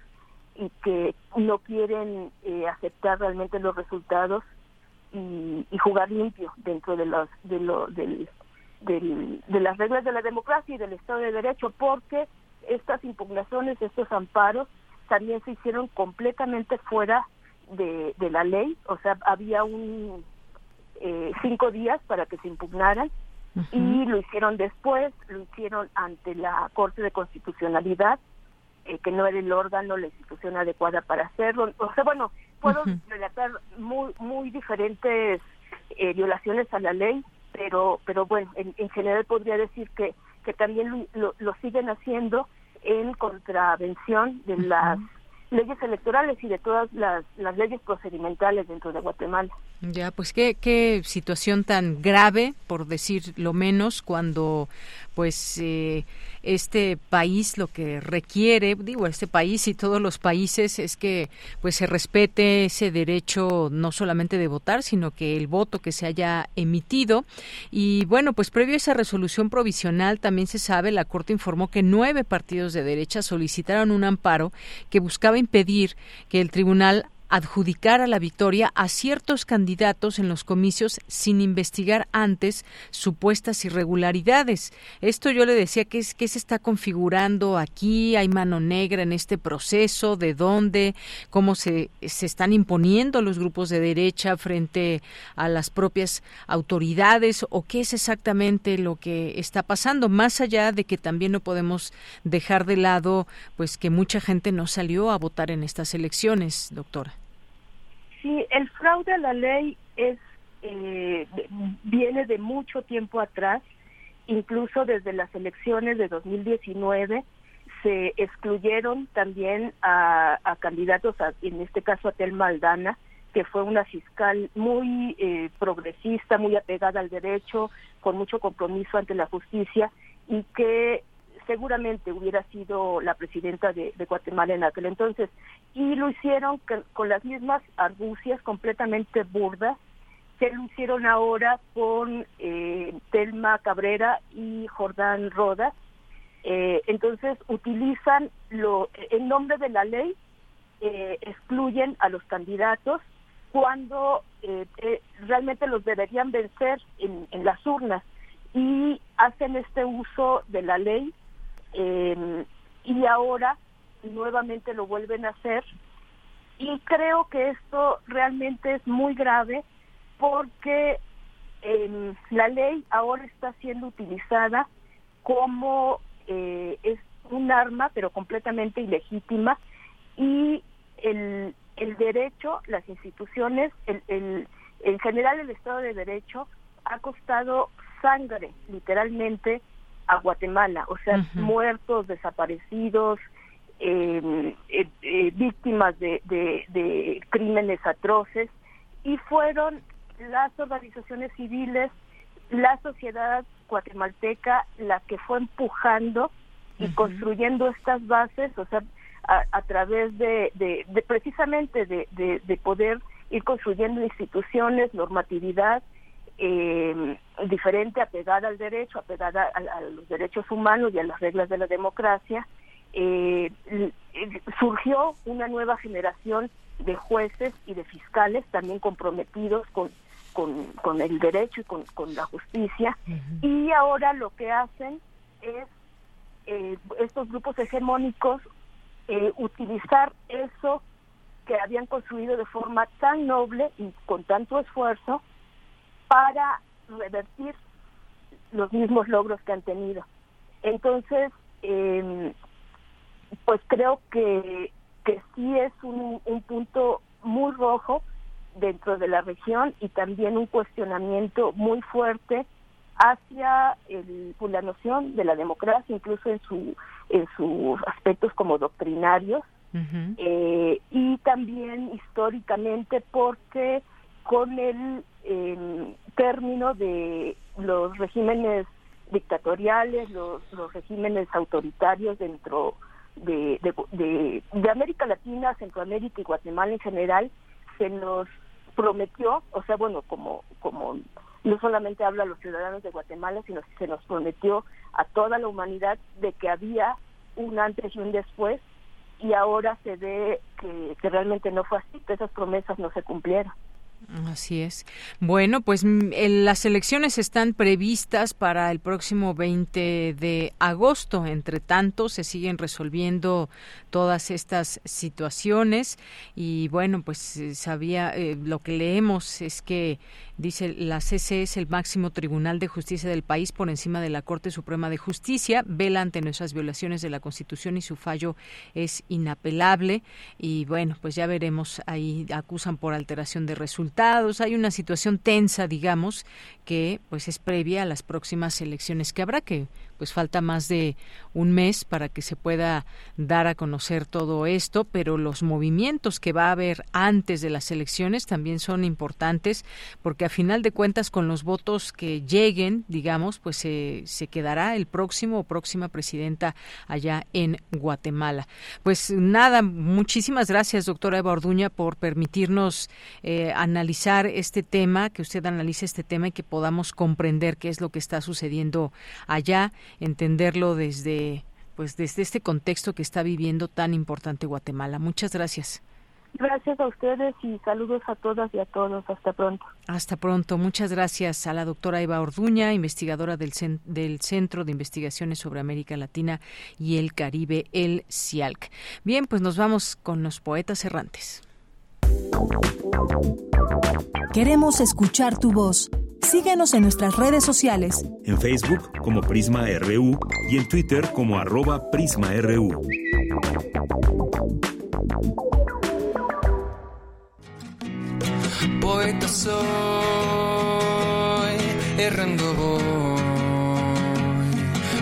y que no quieren eh, aceptar realmente los resultados y, jugar limpio dentro de los de lo del, de las reglas de la democracia y del Estado de Derecho porque estas impugnaciones estos amparos también se hicieron completamente fuera de, de la ley. O sea había un eh, cinco días para que se impugnaran y lo hicieron después, lo hicieron ante la Corte de Constitucionalidad, eh, que no era el órgano, la institución adecuada para hacerlo. O sea, bueno, puedo relatar muy, muy diferentes eh, violaciones a la ley, pero, pero bueno, en, general podría decir que, que también lo, lo, siguen haciendo en contravención de las leyes electorales y de todas las, las leyes procedimentales dentro de Guatemala. Ya, pues qué, qué situación tan grave, por decir lo menos, cuando pues eh, este país lo que requiere, digo, este país y todos los países es que pues se respete ese derecho no solamente de votar, sino que el voto que se haya emitido. Y bueno, pues previo a esa resolución provisional también se sabe, la Corte informó que nueve partidos de derecha solicitaron un amparo que buscaba impedir que el tribunal adjudicar la victoria a ciertos candidatos en los comicios sin investigar antes supuestas irregularidades. Esto yo le decía que es que se está configurando aquí, hay mano negra en este proceso, de dónde, cómo se, se están imponiendo los grupos de derecha frente a las propias autoridades o qué es exactamente lo que está pasando, más allá de que también no podemos dejar de lado pues que mucha gente no salió a votar en estas elecciones, doctora. Sí, el fraude a la ley es eh, viene de mucho tiempo atrás, incluso desde las elecciones de 2019 se excluyeron también a, candidatos, en este caso a Tel Maldana, que fue una fiscal muy eh, progresista, muy apegada al derecho, con mucho compromiso ante la justicia y que seguramente hubiera sido la presidenta de, Guatemala en aquel entonces. Y lo hicieron con, las mismas argucias completamente burdas que lo hicieron ahora con eh, Cabrera y Jordán Rodas. Eh, entonces utilizan lo, en nombre de la ley, eh, excluyen a los candidatos cuando realmente los deberían vencer en, en las urnas y hacen este uso de la ley eh, y ahora nuevamente lo vuelven a hacer. Y creo que esto realmente es muy grave porque eh, la ley ahora está siendo utilizada como eh, es un arma pero completamente ilegítima y el, el derecho, las instituciones, el, el, en general el Estado de Derecho ha costado sangre literalmente a Guatemala, o sea, muertos, desaparecidos, em, eh, eh, víctimas de, de, crímenes atroces, y fueron las organizaciones civiles, la sociedad guatemalteca la que fue empujando y construyendo estas bases, o sea, a, través de, de, precisamente de, de, poder ir construyendo instituciones, normatividad, eh, diferente, apegada al derecho, apegada a, los derechos humanos y a las reglas de la democracia, eh, surgió una nueva generación de jueces y de fiscales también comprometidos con, con, el derecho y con, la justicia. Y ahora lo que hacen es eh, estos grupos hegemónicos eh, utilizar eso que habían construido de forma tan noble y con tanto esfuerzo para revertir los mismos logros que han tenido. Entonces, eh, pues creo que, que sí es un, un punto muy rojo dentro de la región y también un cuestionamiento muy fuerte hacia el, pues, la noción de la democracia, incluso en su en sus aspectos como doctrinarios eh, y también históricamente porque con el término de los regímenes dictatoriales, los, regímenes autoritarios dentro de, de, de, América Latina, Centroamérica y Guatemala en general, se nos prometió, o sea, bueno, como, como no solamente habla a los ciudadanos de Guatemala, sino que se nos prometió a toda la humanidad de que había un antes y un después, y ahora se ve que, que realmente no fue así, que esas promesas no se cumplieron. Así es. Bueno, pues mm, las elecciones están previstas para el próximo 20 de agosto. Entre tanto, se siguen resolviendo todas estas situaciones y bueno, pues eh, sabía eh, lo que leemos es que Dice, la CC es el máximo tribunal de justicia del país por encima de la Corte Suprema de Justicia, vela ante nuestras violaciones de la Constitución y su fallo es inapelable. Y bueno, pues ya veremos, ahí acusan por alteración de resultados. Hay una situación tensa, digamos, que pues es previa a las próximas elecciones que habrá que pues falta más de un mes para que se pueda dar a conocer todo esto, pero los movimientos que va a haber antes de las elecciones también son importantes porque a final de cuentas con los votos que lleguen, digamos, pues se, quedará el próximo o próxima presidenta allá en Guatemala. Pues nada, muchísimas gracias, doctora Eva Orduña, por permitirnos eh, analizar este tema, que usted analice este tema y que podamos comprender qué es lo que está sucediendo allá entenderlo desde pues desde este contexto que está viviendo tan importante Guatemala. Muchas gracias. Gracias a ustedes y saludos a todas y a todos. Hasta pronto. Hasta pronto. Muchas gracias a la doctora Eva Orduña, investigadora del, del Centro de Investigaciones sobre América Latina y el Caribe, el CIALC. Bien, pues nos vamos con los poetas errantes. Queremos escuchar tu voz. Síguenos en nuestras redes sociales. En Facebook como Prisma RU y en Twitter como arroba PrismaRU. Poeta soy, errando voy,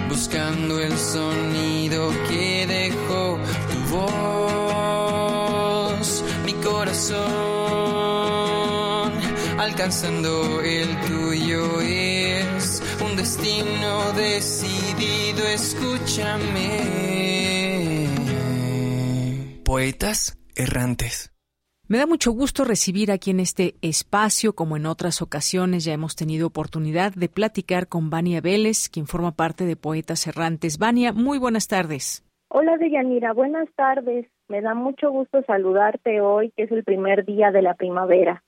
buscando el sonido que dejó tu voz, mi corazón, alcanzando el tuyo es un destino decidido, escúchame. Poetas errantes. Me da mucho gusto recibir aquí en este espacio, como en otras ocasiones ya hemos tenido oportunidad de platicar con Vania Vélez, quien forma parte de Poetas Errantes. Vania, muy buenas tardes. Hola Deyanira, buenas tardes. Me da mucho gusto saludarte hoy, que es el primer día de la primavera.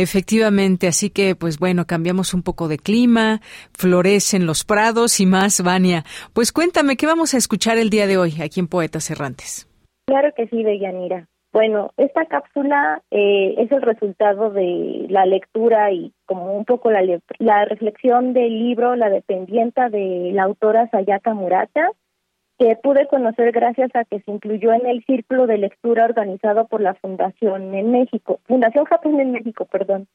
Efectivamente, así que pues bueno, cambiamos un poco de clima, florecen los prados y más, Vania. Pues cuéntame, ¿qué vamos a escuchar el día de hoy aquí en Poetas Errantes? Claro que sí, Deyanira. Bueno, esta cápsula eh, es el resultado de la lectura y como un poco la, la reflexión del libro La dependienta de la autora Sayaka Murata, que pude conocer gracias a que se incluyó en el círculo de lectura organizado por la Fundación en México, Fundación Japón en México, perdón.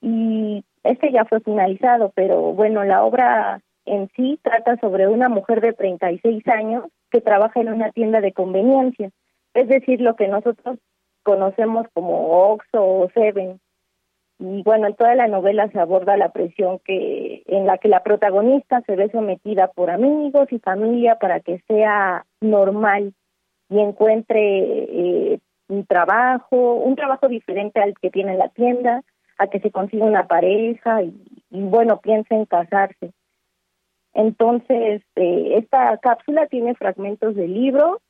Y este ya fue finalizado, pero bueno, la obra en sí trata sobre una mujer de 36 años que trabaja en una tienda de conveniencia es decir, lo que nosotros conocemos como Oxo o Seven. Y bueno, en toda la novela se aborda la presión que en la que la protagonista se ve sometida por amigos y familia para que sea normal y encuentre eh, un trabajo, un trabajo diferente al que tiene la tienda, a que se consiga una pareja y, bueno, piensa en casarse. Entonces, eh, esta cápsula tiene fragmentos del libro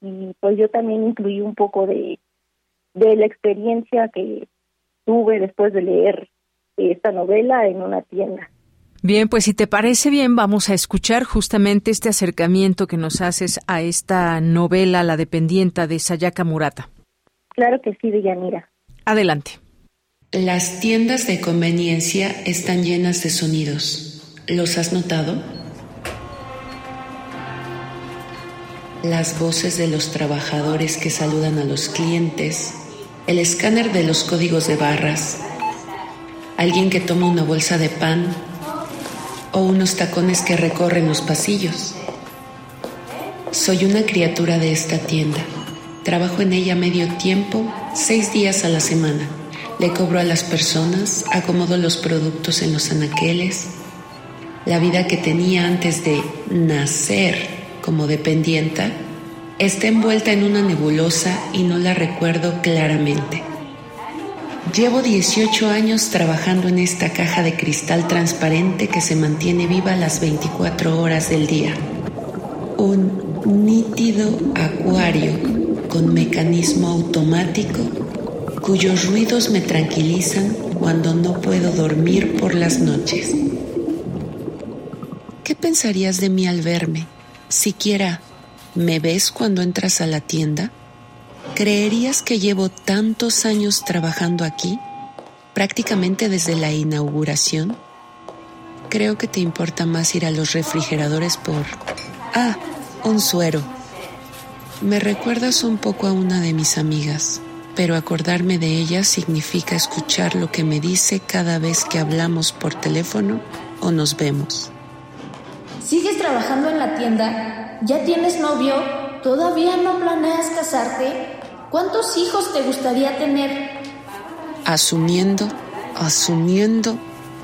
y pues yo también incluí un poco de la experiencia que tuve después de leer esta novela en una tienda. Bien, pues si te parece bien, vamos a escuchar justamente este acercamiento que nos haces a esta novela La dependienta de Sayaka Murata. Claro que sí, Villanira. Adelante. Las tiendas de conveniencia están llenas de sonidos. ¿Los has notado? las voces de los trabajadores que saludan a los clientes, el escáner de los códigos de barras, alguien que toma una bolsa de pan o unos tacones que recorren los pasillos. Soy una criatura de esta tienda. Trabajo en ella medio tiempo, seis días a la semana. Le cobro a las personas, acomodo los productos en los anaqueles, la vida que tenía antes de nacer como dependienta, está envuelta en una nebulosa y no la recuerdo claramente. Llevo 18 años trabajando en esta caja de cristal transparente que se mantiene viva las 24 horas del día. Un nítido acuario con mecanismo automático cuyos ruidos me tranquilizan cuando no puedo dormir por las noches. ¿Qué pensarías de mí al verme? Siquiera, ¿me ves cuando entras a la tienda? ¿Creerías que llevo tantos años trabajando aquí? Prácticamente desde la inauguración. Creo que te importa más ir a los refrigeradores por... Ah, un suero. Me recuerdas un poco a una de mis amigas, pero acordarme de ella significa escuchar lo que me dice cada vez que hablamos por teléfono o nos vemos. ¿Sigues trabajando en la tienda? ¿Ya tienes novio? ¿Todavía no planeas casarte? ¿Cuántos hijos te gustaría tener? Asumiendo, asumiendo,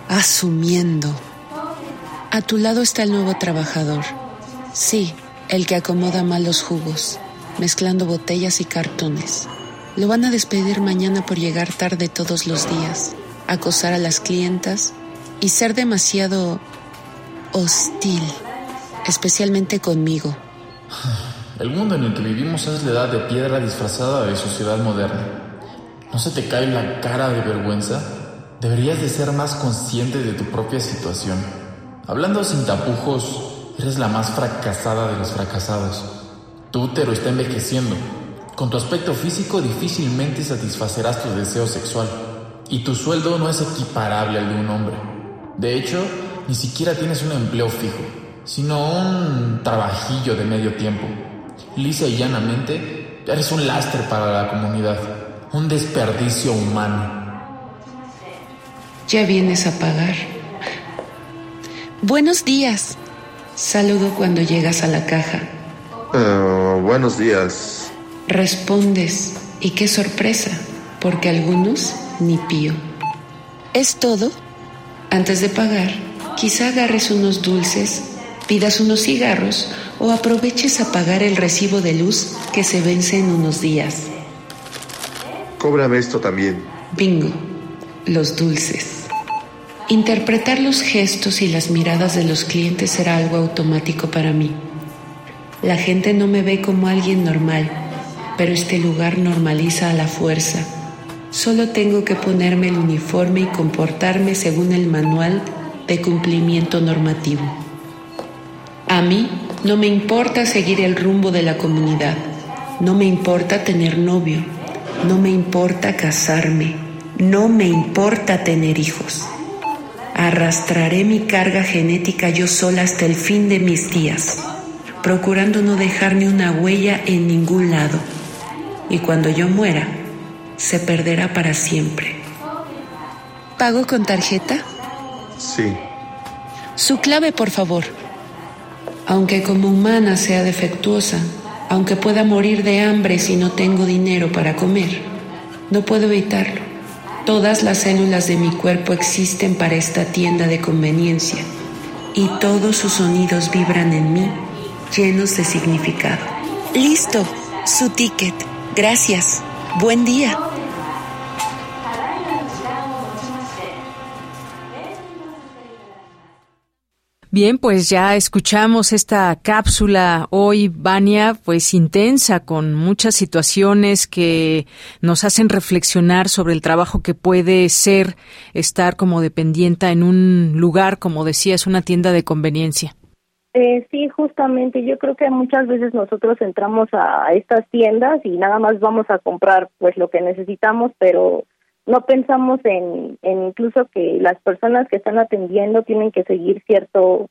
asumiendo. A tu lado está el nuevo trabajador. Sí, el que acomoda mal los jugos, mezclando botellas y cartones. Lo van a despedir mañana por llegar tarde todos los días, acosar a las clientas y ser demasiado hostil, especialmente conmigo. <laughs> El mundo en el que vivimos es la edad de piedra disfrazada de sociedad moderna. ¿No se te cae la cara de vergüenza? Deberías de ser más consciente de tu propia situación. Hablando sin tapujos, Eres la más fracasada de los fracasados. Tu útero está envejeciendo. Con tu aspecto físico difícilmente satisfacerás tu deseo sexual. Y tu sueldo no es equiparable al de un hombre. De hecho, ni siquiera tienes un empleo fijo, sino un trabajillo de medio tiempo. Lisa y llanamente, eres un lastre para la comunidad, un desperdicio humano. Ya vienes a pagar. Buenos días. Saludo cuando llegas a la caja. Uh, buenos días. Respondes, y qué sorpresa, porque algunos ni pío. ¿Es todo? Antes de pagar, quizá agarres unos dulces, pidas unos cigarros o aproveches a pagar el recibo de luz que se vence en unos días. Cóbrame esto también. Bingo, los dulces. Interpretar los gestos y las miradas de los clientes será algo automático para mí. La gente no me ve como alguien normal, pero este lugar normaliza a la fuerza. Solo tengo que ponerme el uniforme y comportarme según el manual de cumplimiento normativo. A mí no me importa seguir el rumbo de la comunidad, no me importa tener novio, no me importa casarme, no me importa tener hijos. Arrastraré mi carga genética yo sola hasta el fin de mis días, procurando no dejar ni una huella en ningún lado. Y cuando yo muera, se perderá para siempre. ¿Pago con tarjeta? Sí. Su clave, por favor. Aunque como humana sea defectuosa, aunque pueda morir de hambre si no tengo dinero para comer, no puedo evitarlo. Todas las células de mi cuerpo existen para esta tienda de conveniencia y todos sus sonidos vibran en mí llenos de significado. Listo, su ticket. Gracias. Buen día. Bien, pues ya escuchamos esta cápsula hoy, Vania, pues intensa, con muchas situaciones que nos hacen reflexionar sobre el trabajo que puede ser estar como dependienta en un lugar, como decías, una tienda de conveniencia. Eh, sí, justamente. Yo creo que muchas veces nosotros entramos a estas tiendas y nada más vamos a comprar pues lo que necesitamos, pero no pensamos en, incluso que las personas que están atendiendo tienen que seguir cierto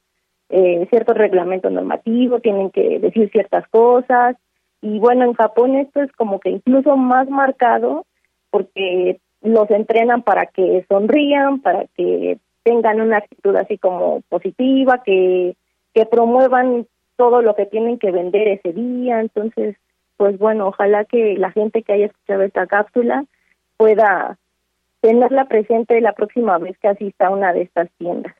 eh, cierto reglamento normativo, tienen que decir ciertas cosas y bueno, en Japón esto es como que incluso más marcado porque los entrenan para que sonrían, para que tengan una actitud así como positiva, que, que promuevan todo lo que tienen que vender ese día. Entonces, pues bueno, ojalá que la gente que haya escuchado esta cápsula pueda tenerla presente la próxima vez que asista a una de estas tiendas.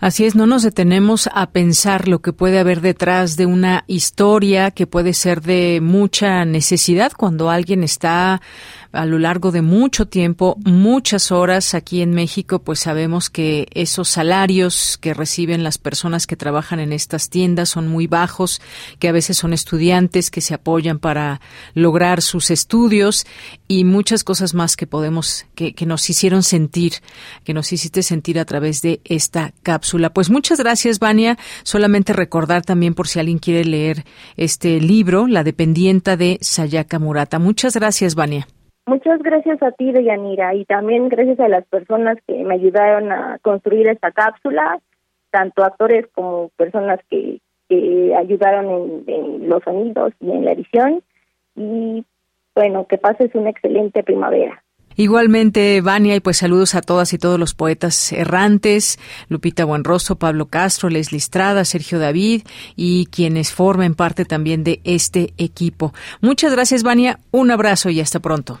Así es, no nos detenemos a pensar lo que puede haber detrás de una historia que puede ser de mucha necesidad cuando alguien está a lo largo de mucho tiempo, muchas horas aquí en México, pues sabemos que esos salarios que reciben las personas que trabajan en estas tiendas son muy bajos, que a veces son estudiantes que se apoyan para lograr sus estudios y muchas cosas más que podemos, que, que nos hicieron sentir, que nos hiciste sentir a través de esta cápsula. Pues muchas gracias, Vania. Solamente recordar también por si alguien quiere leer este libro, La dependienta de Sayaka Murata. Muchas gracias, Vania. Muchas gracias a ti, Deyanira, y también gracias a las personas que me ayudaron a construir esta cápsula, tanto actores como personas que, que ayudaron en, los sonidos y en la edición. Y bueno, que pases una excelente primavera. Igualmente, Vania, y pues saludos a todas y todos los poetas errantes, Lupita Buenroso, Pablo Castro, Leslie Estrada, Sergio David y quienes formen parte también de este equipo. Muchas gracias, Vania. Un abrazo y hasta pronto.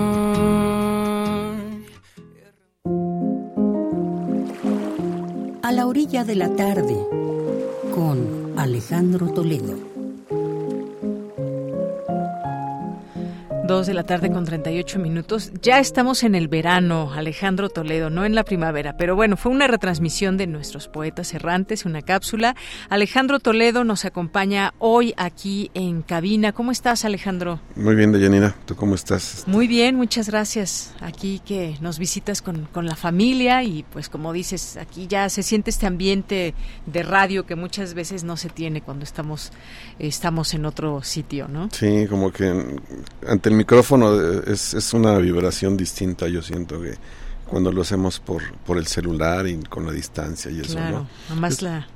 A la orilla de la tarde con Alejandro Toledo. Dos de la tarde con 38 minutos. Ya estamos en el verano, Alejandro Toledo, no en la primavera, pero bueno, fue una retransmisión de nuestros poetas errantes, una cápsula. Alejandro Toledo nos acompaña hoy aquí en cabina. ¿Cómo estás, Alejandro? Muy bien, Deyanira. ¿Tú cómo estás? Muy bien, muchas gracias. Aquí que nos visitas con, con la familia y pues como dices, aquí ya se siente este ambiente de radio que muchas veces no se tiene cuando estamos, estamos en otro sitio, ¿no? Sí, como que ante el micrófono es, es una vibración distinta, yo siento que cuando lo hacemos por, por el celular y con la distancia y eso, claro, ¿no? Nomás la,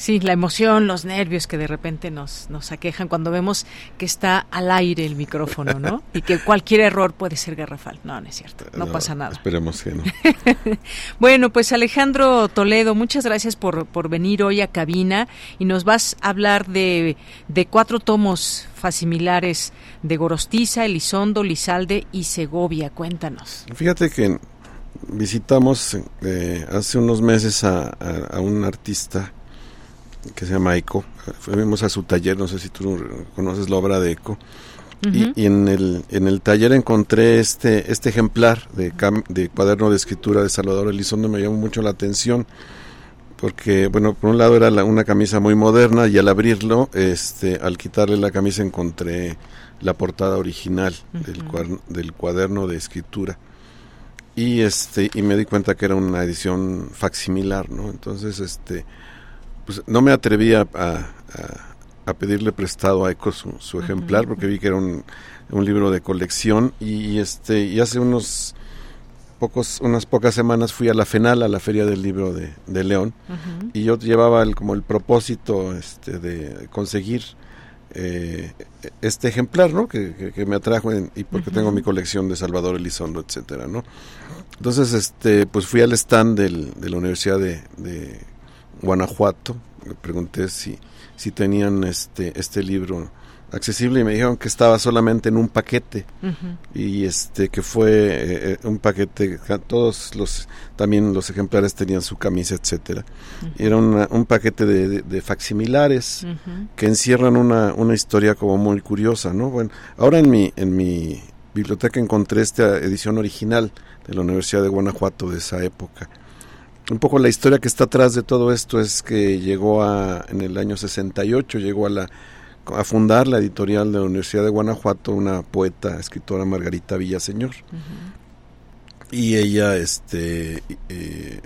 sí, la emoción, los nervios que de repente nos, nos aquejan cuando vemos que está al aire el micrófono, ¿no? <laughs> y que cualquier error puede ser garrafal. No, no es cierto, no, no pasa nada. Esperemos que no. <laughs> bueno, pues Alejandro Toledo, muchas gracias por, por venir hoy a cabina y nos vas a hablar de, de cuatro tomos fasimilares de Gorostiza, Elizondo, Lizalde y Segovia. Cuéntanos. Fíjate que visitamos eh, hace unos meses a, a, a, un artista que se llama Eco. Fuimos a su taller, no sé si tú conoces la obra de Eco. Uh -huh. y, y, en, el, en el taller encontré este, este ejemplar de, de cuaderno de escritura de Salvador Elizondo, me llamó mucho la atención porque bueno por un lado era la, una camisa muy moderna y al abrirlo este al quitarle la camisa encontré la portada original uh -huh. del, cuaderno, del cuaderno de escritura y este y me di cuenta que era una edición facsimilar no entonces este pues no me atreví a, a, a pedirle prestado a Eco su, su ejemplar uh -huh. porque vi que era un, un libro de colección y, y este y hace unos pocos, unas pocas semanas fui a la FENAL, a la Feria del Libro de, de León, uh -huh. y yo llevaba el, como el propósito este, de conseguir eh, este ejemplar, ¿no? Que, que, que me atrajo en, y porque uh -huh. tengo mi colección de Salvador Elizondo, etcétera, ¿no? Entonces, este, pues fui al stand del, de la Universidad de, de Guanajuato, le pregunté si, si tenían este, este libro accesible y me dijeron que estaba solamente en un paquete uh -huh. y este que fue eh, un paquete todos los también los ejemplares tenían su camisa etcétera uh -huh. era una, un paquete de, de, de facsimilares uh -huh. que encierran una, una historia como muy curiosa no bueno ahora en mi en mi biblioteca encontré esta edición original de la Universidad de Guanajuato de esa época un poco la historia que está atrás de todo esto es que llegó a en el año 68 llegó a la a fundar la editorial de la Universidad de Guanajuato una poeta, escritora Margarita Villaseñor. Uh -huh. Y ella este eh,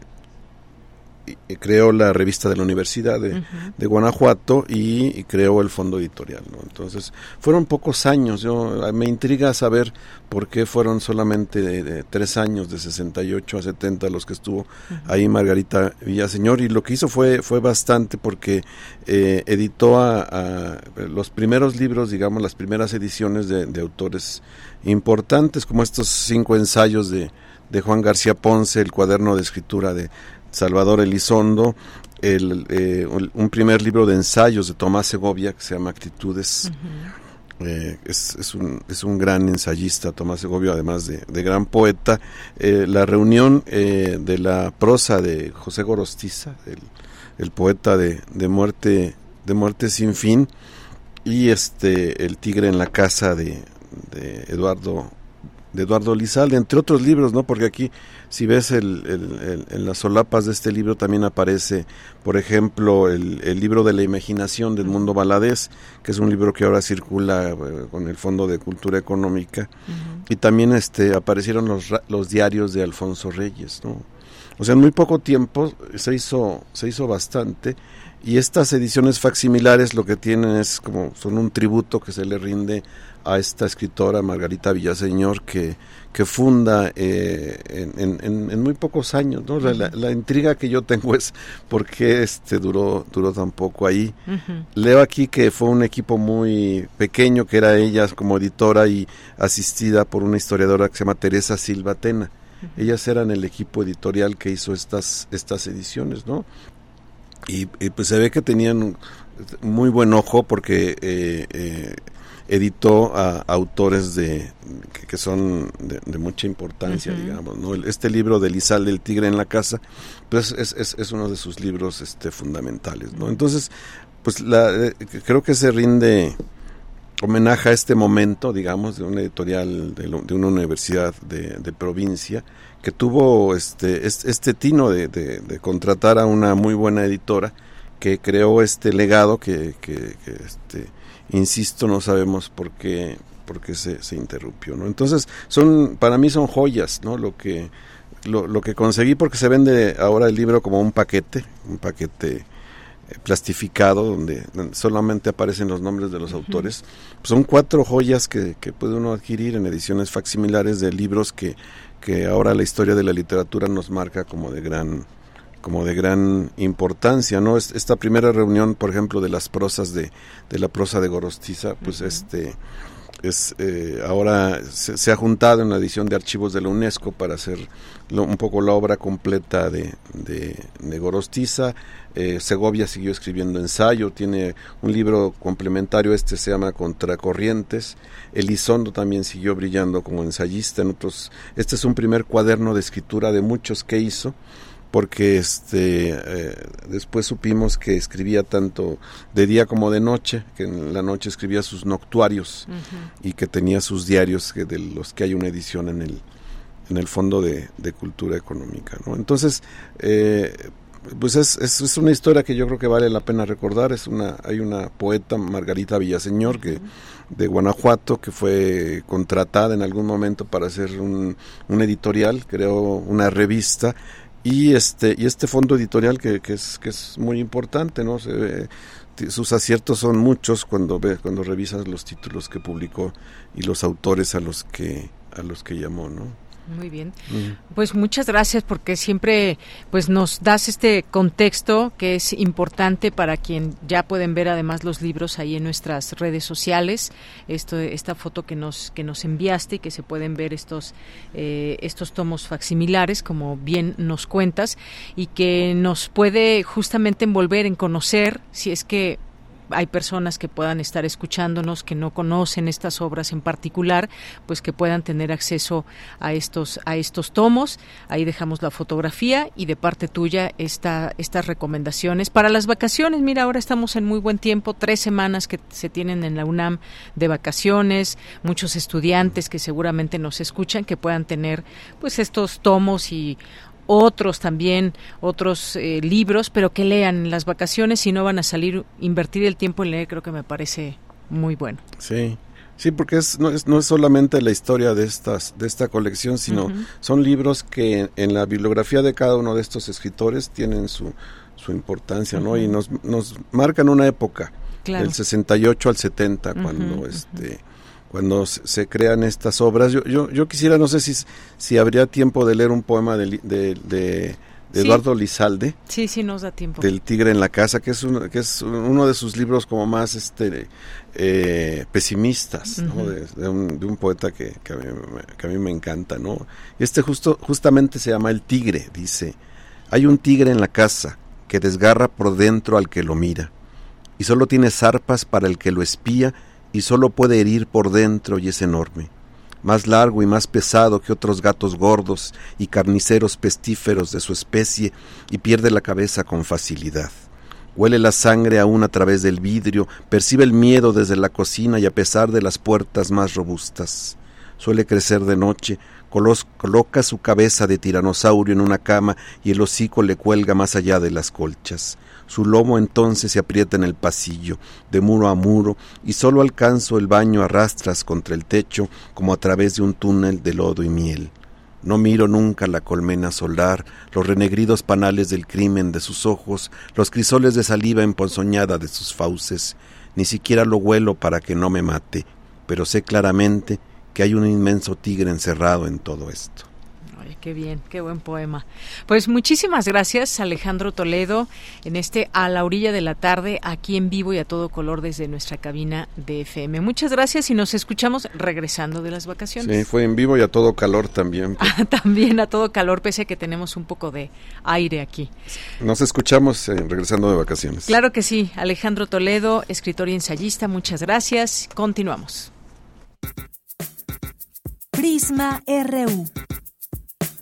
creó la revista de la Universidad de, Guanajuato y, creó el fondo editorial. Entonces, fueron pocos años. Yo Me intriga saber por qué fueron solamente de, tres años, de 68 a 70, los que estuvo ahí Margarita Villaseñor. Y lo que hizo fue, fue bastante porque eh, editó a, los primeros libros, digamos, las primeras ediciones de, de autores importantes, como estos cinco ensayos de de Juan García Ponce, el cuaderno de escritura de Salvador Elizondo, el, eh, un primer libro de ensayos de Tomás Segovia que se llama Actitudes. Eh, es, es, un, es un gran ensayista, Tomás Segovia, además de, gran poeta. Eh, la reunión de la prosa de José Gorostiza, el, poeta de, de, muerte, de muerte sin fin, y este El tigre en la casa de, de Eduardo de Eduardo Lizalde, entre otros libros, ¿no? Porque aquí, si ves el, en las solapas de este libro también aparece, por ejemplo, el, libro de la imaginación del mundo baladés, que es un libro que ahora circula eh, con el Fondo de Cultura Económica, y también este aparecieron los, los diarios de Alfonso Reyes, ¿no? O sea, en muy poco tiempo se hizo, se hizo bastante, y estas ediciones facsimilares lo que tienen es como, son un tributo que se le rinde a esta escritora Margarita Villaseñor que, que funda eh, en, muy pocos años. ¿no? La, intriga que yo tengo es por qué este duró, duró tan poco ahí. Leo aquí que fue un equipo muy pequeño, que era ella como editora y asistida por una historiadora que se llama Teresa Silva Tena. Ellas eran el equipo editorial que hizo estas, estas ediciones, ¿no? Y, pues se ve que tenían muy buen ojo porque eh, eh, editó a autores de que, son de, mucha importancia, digamos, ¿no? Este libro de Lizal del Tigre en la Casa, pues es, es, es uno de sus libros este, fundamentales, ¿no? Entonces, pues la, eh, creo que se rinde homenaje a este momento, digamos, de una editorial de, de una universidad de, de, provincia que tuvo este, este, tino de, de, contratar a una muy buena editora que creó este legado que, que, que este, insisto, no sabemos por qué, por qué se, se interrumpió, ¿no? Entonces, son, para mí son joyas, ¿no? Lo que, lo, lo que conseguí porque se vende ahora el libro como un paquete, un paquete eh, plastificado donde, solamente aparecen los nombres de los autores. son cuatro joyas que, que, puede uno adquirir en ediciones facsimilares de libros que, que ahora la historia de la literatura nos marca como de gran como de gran importancia, ¿no? Esta primera reunión, por ejemplo, de las prosas de, de la prosa de Gorostiza, pues este es eh, ahora se, ha juntado en la edición de archivos de la UNESCO para hacer un poco la obra completa de, de, Gorostiza. Eh, Segovia siguió escribiendo ensayo, tiene un libro complementario, este se llama Contracorrientes. Elizondo también siguió brillando como ensayista en otros. Este es un primer cuaderno de escritura de muchos que hizo porque este eh, después supimos que escribía tanto de día como de noche, que en la noche escribía sus noctuarios y que tenía sus diarios que de los que hay una edición en el en el Fondo de, Cultura Económica, ¿no? Entonces, eh, pues es, es, una historia que yo creo que vale la pena recordar. Es una, hay una poeta, Margarita Villaseñor, que, de Guanajuato, que fue contratada en algún momento para hacer un, un editorial, creó una revista y este y este fondo editorial que, que es que es muy importante no Se sus aciertos son muchos cuando ve, cuando revisas los títulos que publicó y los autores a los que a los que llamó no muy bien. Pues muchas gracias porque siempre pues nos das este contexto que es importante para quien ya pueden ver además los libros ahí en nuestras redes sociales. Esto esta foto que nos que nos enviaste y que se pueden ver estos eh, estos tomos facsimilares como bien nos cuentas y que nos puede justamente envolver en conocer si es que hay personas que puedan estar escuchándonos que no conocen estas obras en particular, pues que puedan tener acceso a estos a estos tomos. Ahí dejamos la fotografía y de parte tuya esta, estas recomendaciones para las vacaciones. Mira, ahora estamos en muy buen tiempo, tres semanas que se tienen en la UNAM de vacaciones, muchos estudiantes que seguramente nos escuchan que puedan tener pues estos tomos y otros también, otros eh, libros, pero que lean en las vacaciones y no van a salir, invertir el tiempo en leer, creo que me parece muy bueno. Sí, Sí, porque es, no, es, no es solamente la historia de, estas, de esta colección, sino son libros que en la bibliografía de cada uno de estos escritores tienen su, su importancia, ¿no? Y nos, nos marcan una época, del 68 al 70, cuando este cuando se crean estas obras. Yo, yo, yo quisiera, no sé si, si habría tiempo de leer un poema de, de, Eduardo Lizalde. Sí, sí, nos da tiempo. Del Tigre en la Casa, que es, que es uno de sus libros como más este eh, pesimistas, de, un, poeta que, que, a mí, que, a mí, me encanta. ¿no? Este justo, justamente se llama El Tigre, dice, hay un tigre en la casa que desgarra por dentro al que lo mira, y solo tiene zarpas para el que lo espía y solo puede herir por dentro y es enorme, más largo y más pesado que otros gatos gordos y carniceros pestíferos de su especie y pierde la cabeza con facilidad. Huele la sangre aún a través del vidrio, percibe el miedo desde la cocina y a pesar de las puertas más robustas. Suele crecer de noche, coloca su cabeza de tiranosaurio en una cama y el hocico le cuelga más allá de las colchas. Su lomo entonces se aprieta en el pasillo, de muro a muro, y solo alcanzo el baño a rastras contra el techo, como a través de un túnel de lodo y miel. No miro nunca la colmena solar, los renegridos panales del crimen de sus ojos, los crisoles de saliva emponzoñada de sus fauces, ni siquiera lo huelo para que no me mate, pero sé claramente que hay un inmenso tigre encerrado en todo esto. Qué bien, qué buen poema. Pues muchísimas gracias, Alejandro Toledo, en este A la orilla de la tarde, aquí en vivo y a todo color desde nuestra cabina de FM. Muchas gracias y nos escuchamos regresando de las vacaciones. Sí, fue en vivo y a todo calor también. <laughs> también a todo calor, pese a que tenemos un poco de aire aquí. Nos escuchamos eh, regresando de vacaciones. Claro que sí, Alejandro Toledo, escritor y ensayista, muchas gracias. Continuamos. Prisma RU.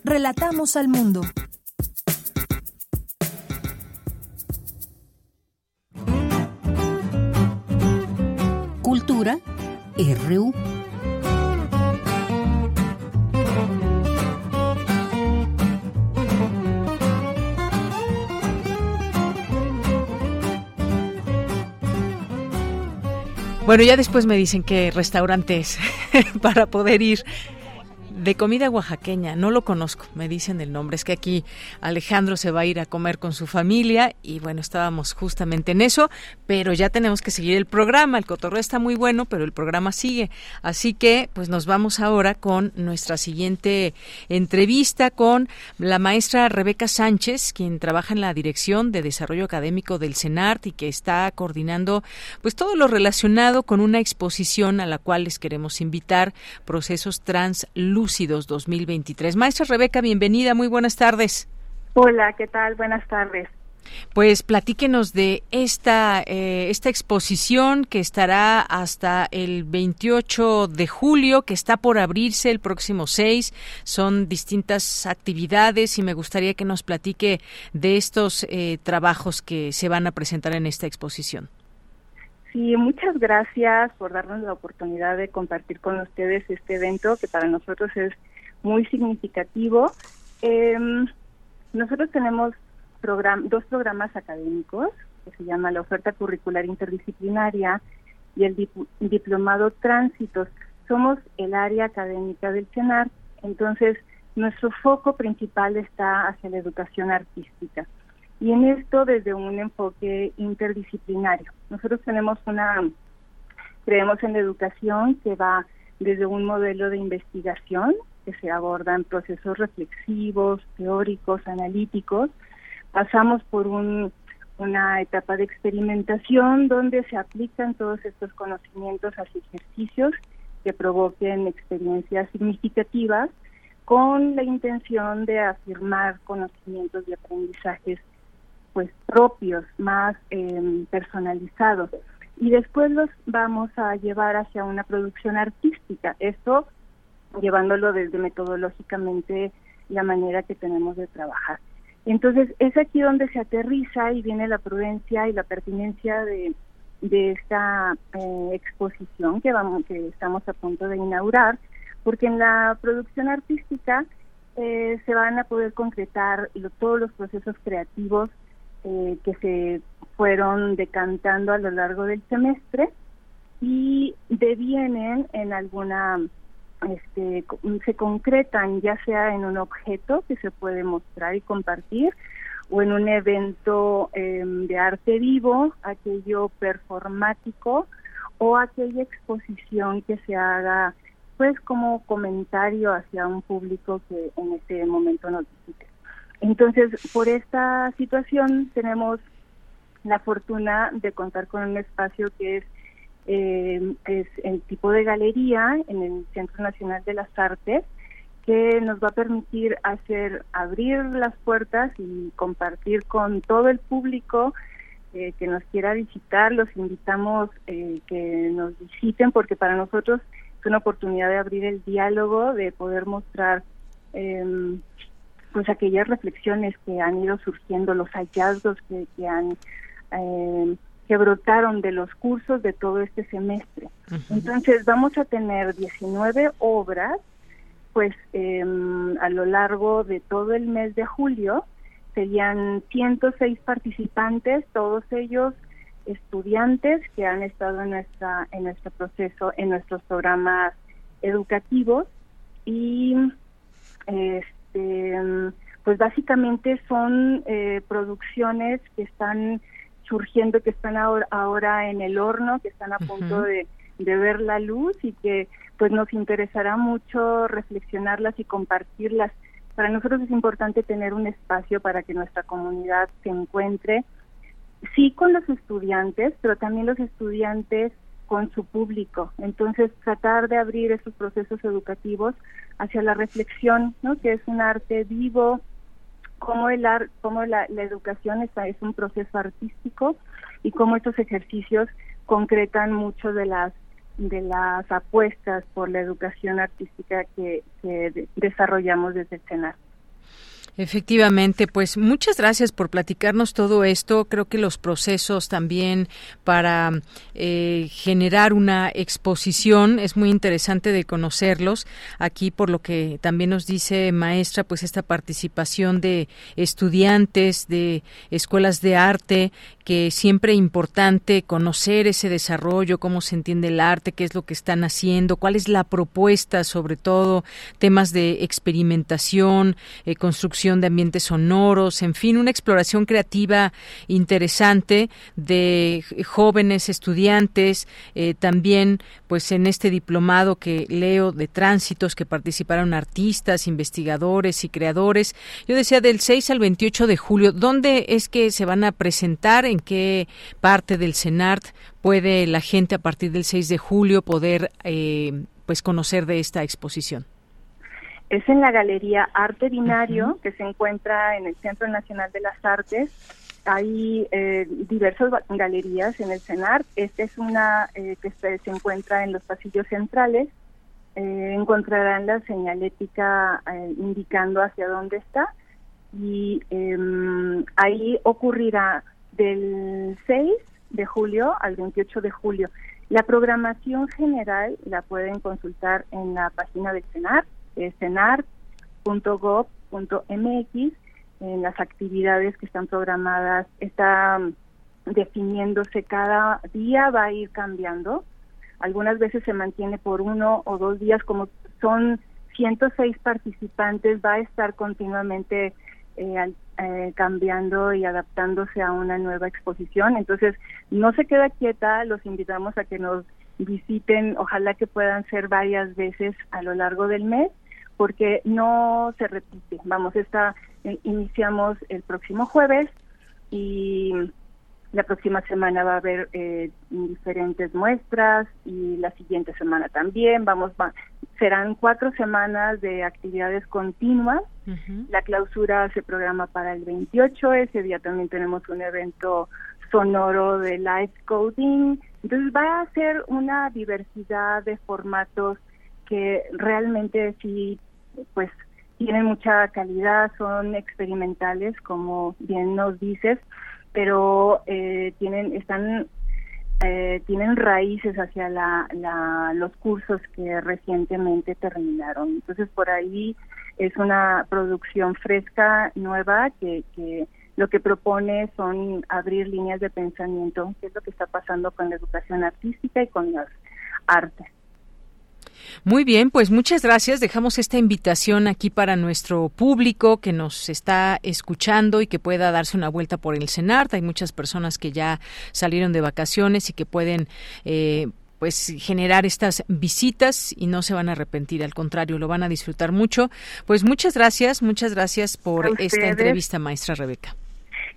Relatamos al mundo. Cultura RU. Bueno, ya después me dicen que restaurantes <laughs> para poder ir de comida oaxaqueña, no lo conozco, me dicen el nombre. Es que aquí Alejandro se va a ir a comer con su familia y bueno, estábamos justamente en eso, pero ya tenemos que seguir el programa. El cotorreo está muy bueno, pero el programa sigue. Así que pues nos vamos ahora con nuestra siguiente entrevista con la maestra Rebeca Sánchez, quien trabaja en la Dirección de Desarrollo Académico del CENART y que está coordinando pues todo lo relacionado con una exposición a la cual les queremos invitar, procesos translúcidos 2023. Maestra Rebeca, bienvenida, muy buenas tardes. Hola, ¿qué tal? Buenas tardes. Pues platíquenos de esta, eh, esta exposición que estará hasta el 28 de julio, que está por abrirse el próximo 6. Son distintas actividades y me gustaría que nos platique de estos eh, trabajos que se van a presentar en esta exposición. Sí, muchas gracias por darnos la oportunidad de compartir con ustedes este evento que para nosotros es muy significativo. Em, nosotros tenemos dos programas académicos que se llama la oferta curricular interdisciplinaria y el diplomado Tránsitos. Somos el área académica del CENAR, entonces nuestro foco principal está hacia la educación artística y en esto desde un enfoque interdisciplinario. Nosotros tenemos una, creemos en la educación que va desde un modelo de investigación que se abordan procesos reflexivos, teóricos, analíticos. Pasamos por un, una etapa de experimentación donde se aplican todos estos conocimientos hacia ejercicios que provoquen experiencias significativas con la intención de afirmar conocimientos y aprendizajes pues propios, más em, personalizados. Y después los vamos a llevar hacia una producción artística. Esto llevándolo desde metodológicamente la manera que tenemos de trabajar. Entonces es aquí donde se aterriza y viene la prudencia y la pertinencia de, de esta eh, exposición que vamos que estamos a punto de inaugurar, porque en la producción artística eh, se van a poder concretar todos los procesos creativos eh, que se fueron decantando a lo largo del semestre y devienen en alguna, este, se concretan ya sea en un objeto que se puede mostrar y compartir o en un evento em, de arte vivo, aquello performático o aquella exposición que se haga pues como comentario hacia un público que en este momento nos visite. Entonces, por esta situación tenemos la fortuna de contar con un espacio que es, eh, el tipo de galería en el Centro Nacional de las Artes, que nos va a permitir hacer abrir las puertas y compartir con todo el público eh, que nos quiera visitar. Los invitamos eh, que nos visiten porque para nosotros es una oportunidad de abrir el diálogo, de poder mostrar eh, pues aquellas reflexiones que han ido surgiendo, los hallazgos que, que han eh, que brotaron de los cursos de todo este semestre. Entonces vamos a tener 19 obras, pues em, a lo largo de todo el mes de julio. Serían 106 participantes, todos ellos estudiantes que han estado en nuestra en nuestro proceso, en nuestros programas educativos. Y este pues básicamente son eh, producciones que están surgiendo, que están ahora, ahora en el horno, que están a punto de, de ver la luz y que pues nos interesará mucho reflexionarlas y compartirlas. Para nosotros es importante tener un espacio para que nuestra comunidad se encuentre, sí con los estudiantes, pero también los estudiantes con su público. Entonces, tratar de abrir esos procesos educativos hacia la reflexión, ¿no? que es un arte vivo, como el ar, como la, educación está, es un proceso artístico y cómo estos ejercicios concretan mucho de las de las apuestas por la educación artística que, que desarrollamos desde el CENAR. Efectivamente, pues muchas gracias por platicarnos todo esto. Creo que los procesos también para eh, generar una exposición es muy interesante de conocerlos. Aquí, por lo que también nos dice maestra, pues esta participación de estudiantes de escuelas de arte que siempre es importante conocer ese desarrollo, cómo se entiende el arte, qué es lo que están haciendo, cuál es la propuesta, sobre todo temas de experimentación, eh, construcción de ambientes sonoros, en fin, una exploración creativa interesante de jóvenes estudiantes, eh, también pues en este diplomado que leo de tránsitos que participaron artistas, investigadores y creadores. Yo decía del 6 al 28 de julio, ¿dónde es que se van a presentar? en qué parte del CENART puede la gente a partir del 6 de julio poder eh, pues conocer de esta exposición. Es en la Galería Arte Binario, que se encuentra en el Centro Nacional de las Artes. Hay eh, diversas galerías en el CENART. Esta es una eh, que se, encuentra en los pasillos centrales. encontrarán la señalética indicando hacia dónde está y em, ahí ocurrirá del 6 de julio al 28 de julio. La programación general la pueden consultar en la página del CENAR, cenar.gov.mx, en las actividades que están programadas, está mm, definiéndose cada día, va a ir cambiando. Algunas veces se mantiene por uno o dos días, como son 106 participantes, va a estar continuamente eh, eh, cambiando y adaptándose a una nueva exposición. Entonces, no se queda quieta, los invitamos a que nos visiten, ojalá que puedan ser varias veces a lo largo del mes, porque no se repite. Vamos, esta eh, iniciamos el próximo jueves y la próxima semana va a haber eh, diferentes muestras y la siguiente semana también. Vamos, serán cuatro semanas de actividades continuas. La clausura se programa para el 28. Ese día también tenemos un evento sonoro de live coding. Entonces va a ser una diversidad de formatos que realmente sí, pues tienen mucha calidad, son experimentales, como bien nos dices, pero eh, tienen, están eh, tienen raíces hacia la, los cursos que recientemente terminaron. Entonces, por ahí es una producción fresca, nueva, que, que lo que propone son abrir líneas de pensamiento, que es lo que está pasando con la educación artística y con las artes. Muy bien, pues muchas gracias. Dejamos esta invitación aquí para nuestro público que nos está escuchando y que pueda darse una vuelta por el CENART. Hay muchas personas que ya salieron de vacaciones y que pueden eh, pues generar estas visitas y no se van a arrepentir, al contrario, lo van a disfrutar mucho. Pues muchas gracias, muchas gracias por esta entrevista, maestra Rebeca.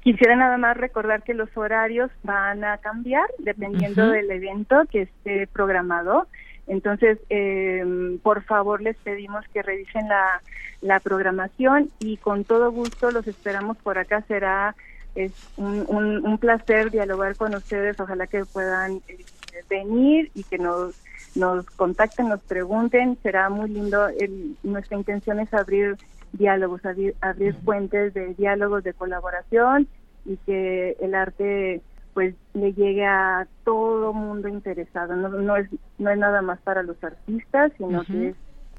Quisiera nada más recordar que los horarios van a cambiar dependiendo del evento que esté programado. Entonces, eh, por favor, les pedimos que revisen la, la programación y con todo gusto los esperamos por acá. Será es un, un, placer dialogar con ustedes. Ojalá que puedan eh, venir y que nos, nos contacten, nos pregunten. Será muy lindo. nuestra intención es abrir diálogos, abrir, abrir fuentes de diálogos, de colaboración y que el arte pues le llegue a todo mundo interesado. No, no, es, no es nada más para los artistas, sino que es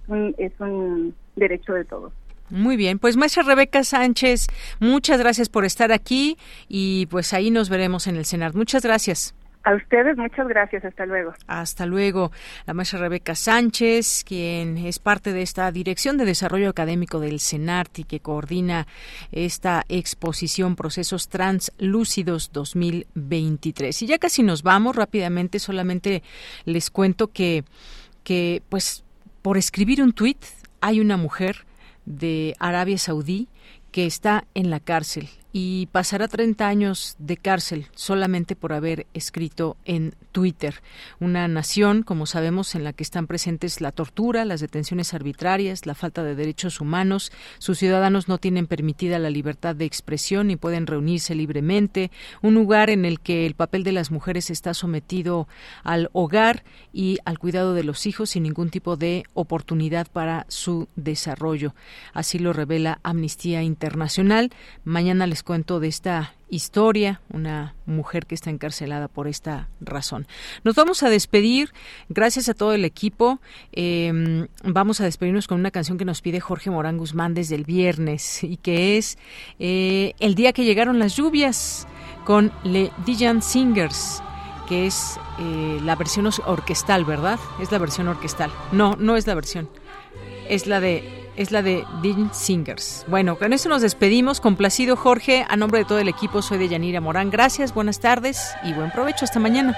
un, es un derecho de todos. Muy bien, pues maestra Rebeca Sánchez, muchas gracias por estar aquí y pues ahí nos veremos en el CENAR. Muchas gracias. A ustedes muchas gracias, hasta luego. Hasta luego. La maestra Rebeca Sánchez, quien es parte de esta Dirección de Desarrollo Académico del CENART y que coordina esta exposición Procesos Translúcidos 2023. Y ya casi nos vamos rápidamente, solamente les cuento que, que pues por escribir un tuit hay una mujer de Arabia Saudí que está en la cárcel y pasará 30 años de cárcel solamente por haber escrito en Twitter. Una nación, como sabemos, en la que están presentes la tortura, las detenciones arbitrarias, la falta de derechos humanos. Sus ciudadanos no tienen permitida la libertad de expresión y pueden reunirse libremente. Un lugar en el que el papel de las mujeres está sometido al hogar y al cuidado de los hijos sin ningún tipo de oportunidad para su desarrollo. Así lo revela Amnistía Internacional. Mañana les cuento de esta historia, una mujer que está encarcelada por esta razón. Nos vamos a despedir, gracias a todo el equipo. Em, vamos a despedirnos con una canción que nos pide Jorge Morán Guzmán desde el viernes y que es eh, El día que llegaron las lluvias con Le Dijan Singers que es eh, la versión orquestal, ¿verdad? Es la versión orquestal. No, no es la versión. Es la de es la de Dean Singers. Bueno, con eso nos despedimos. Complacido Jorge, a nombre de todo el equipo soy de Yanira Morán. Gracias, buenas tardes y buen provecho. Hasta mañana.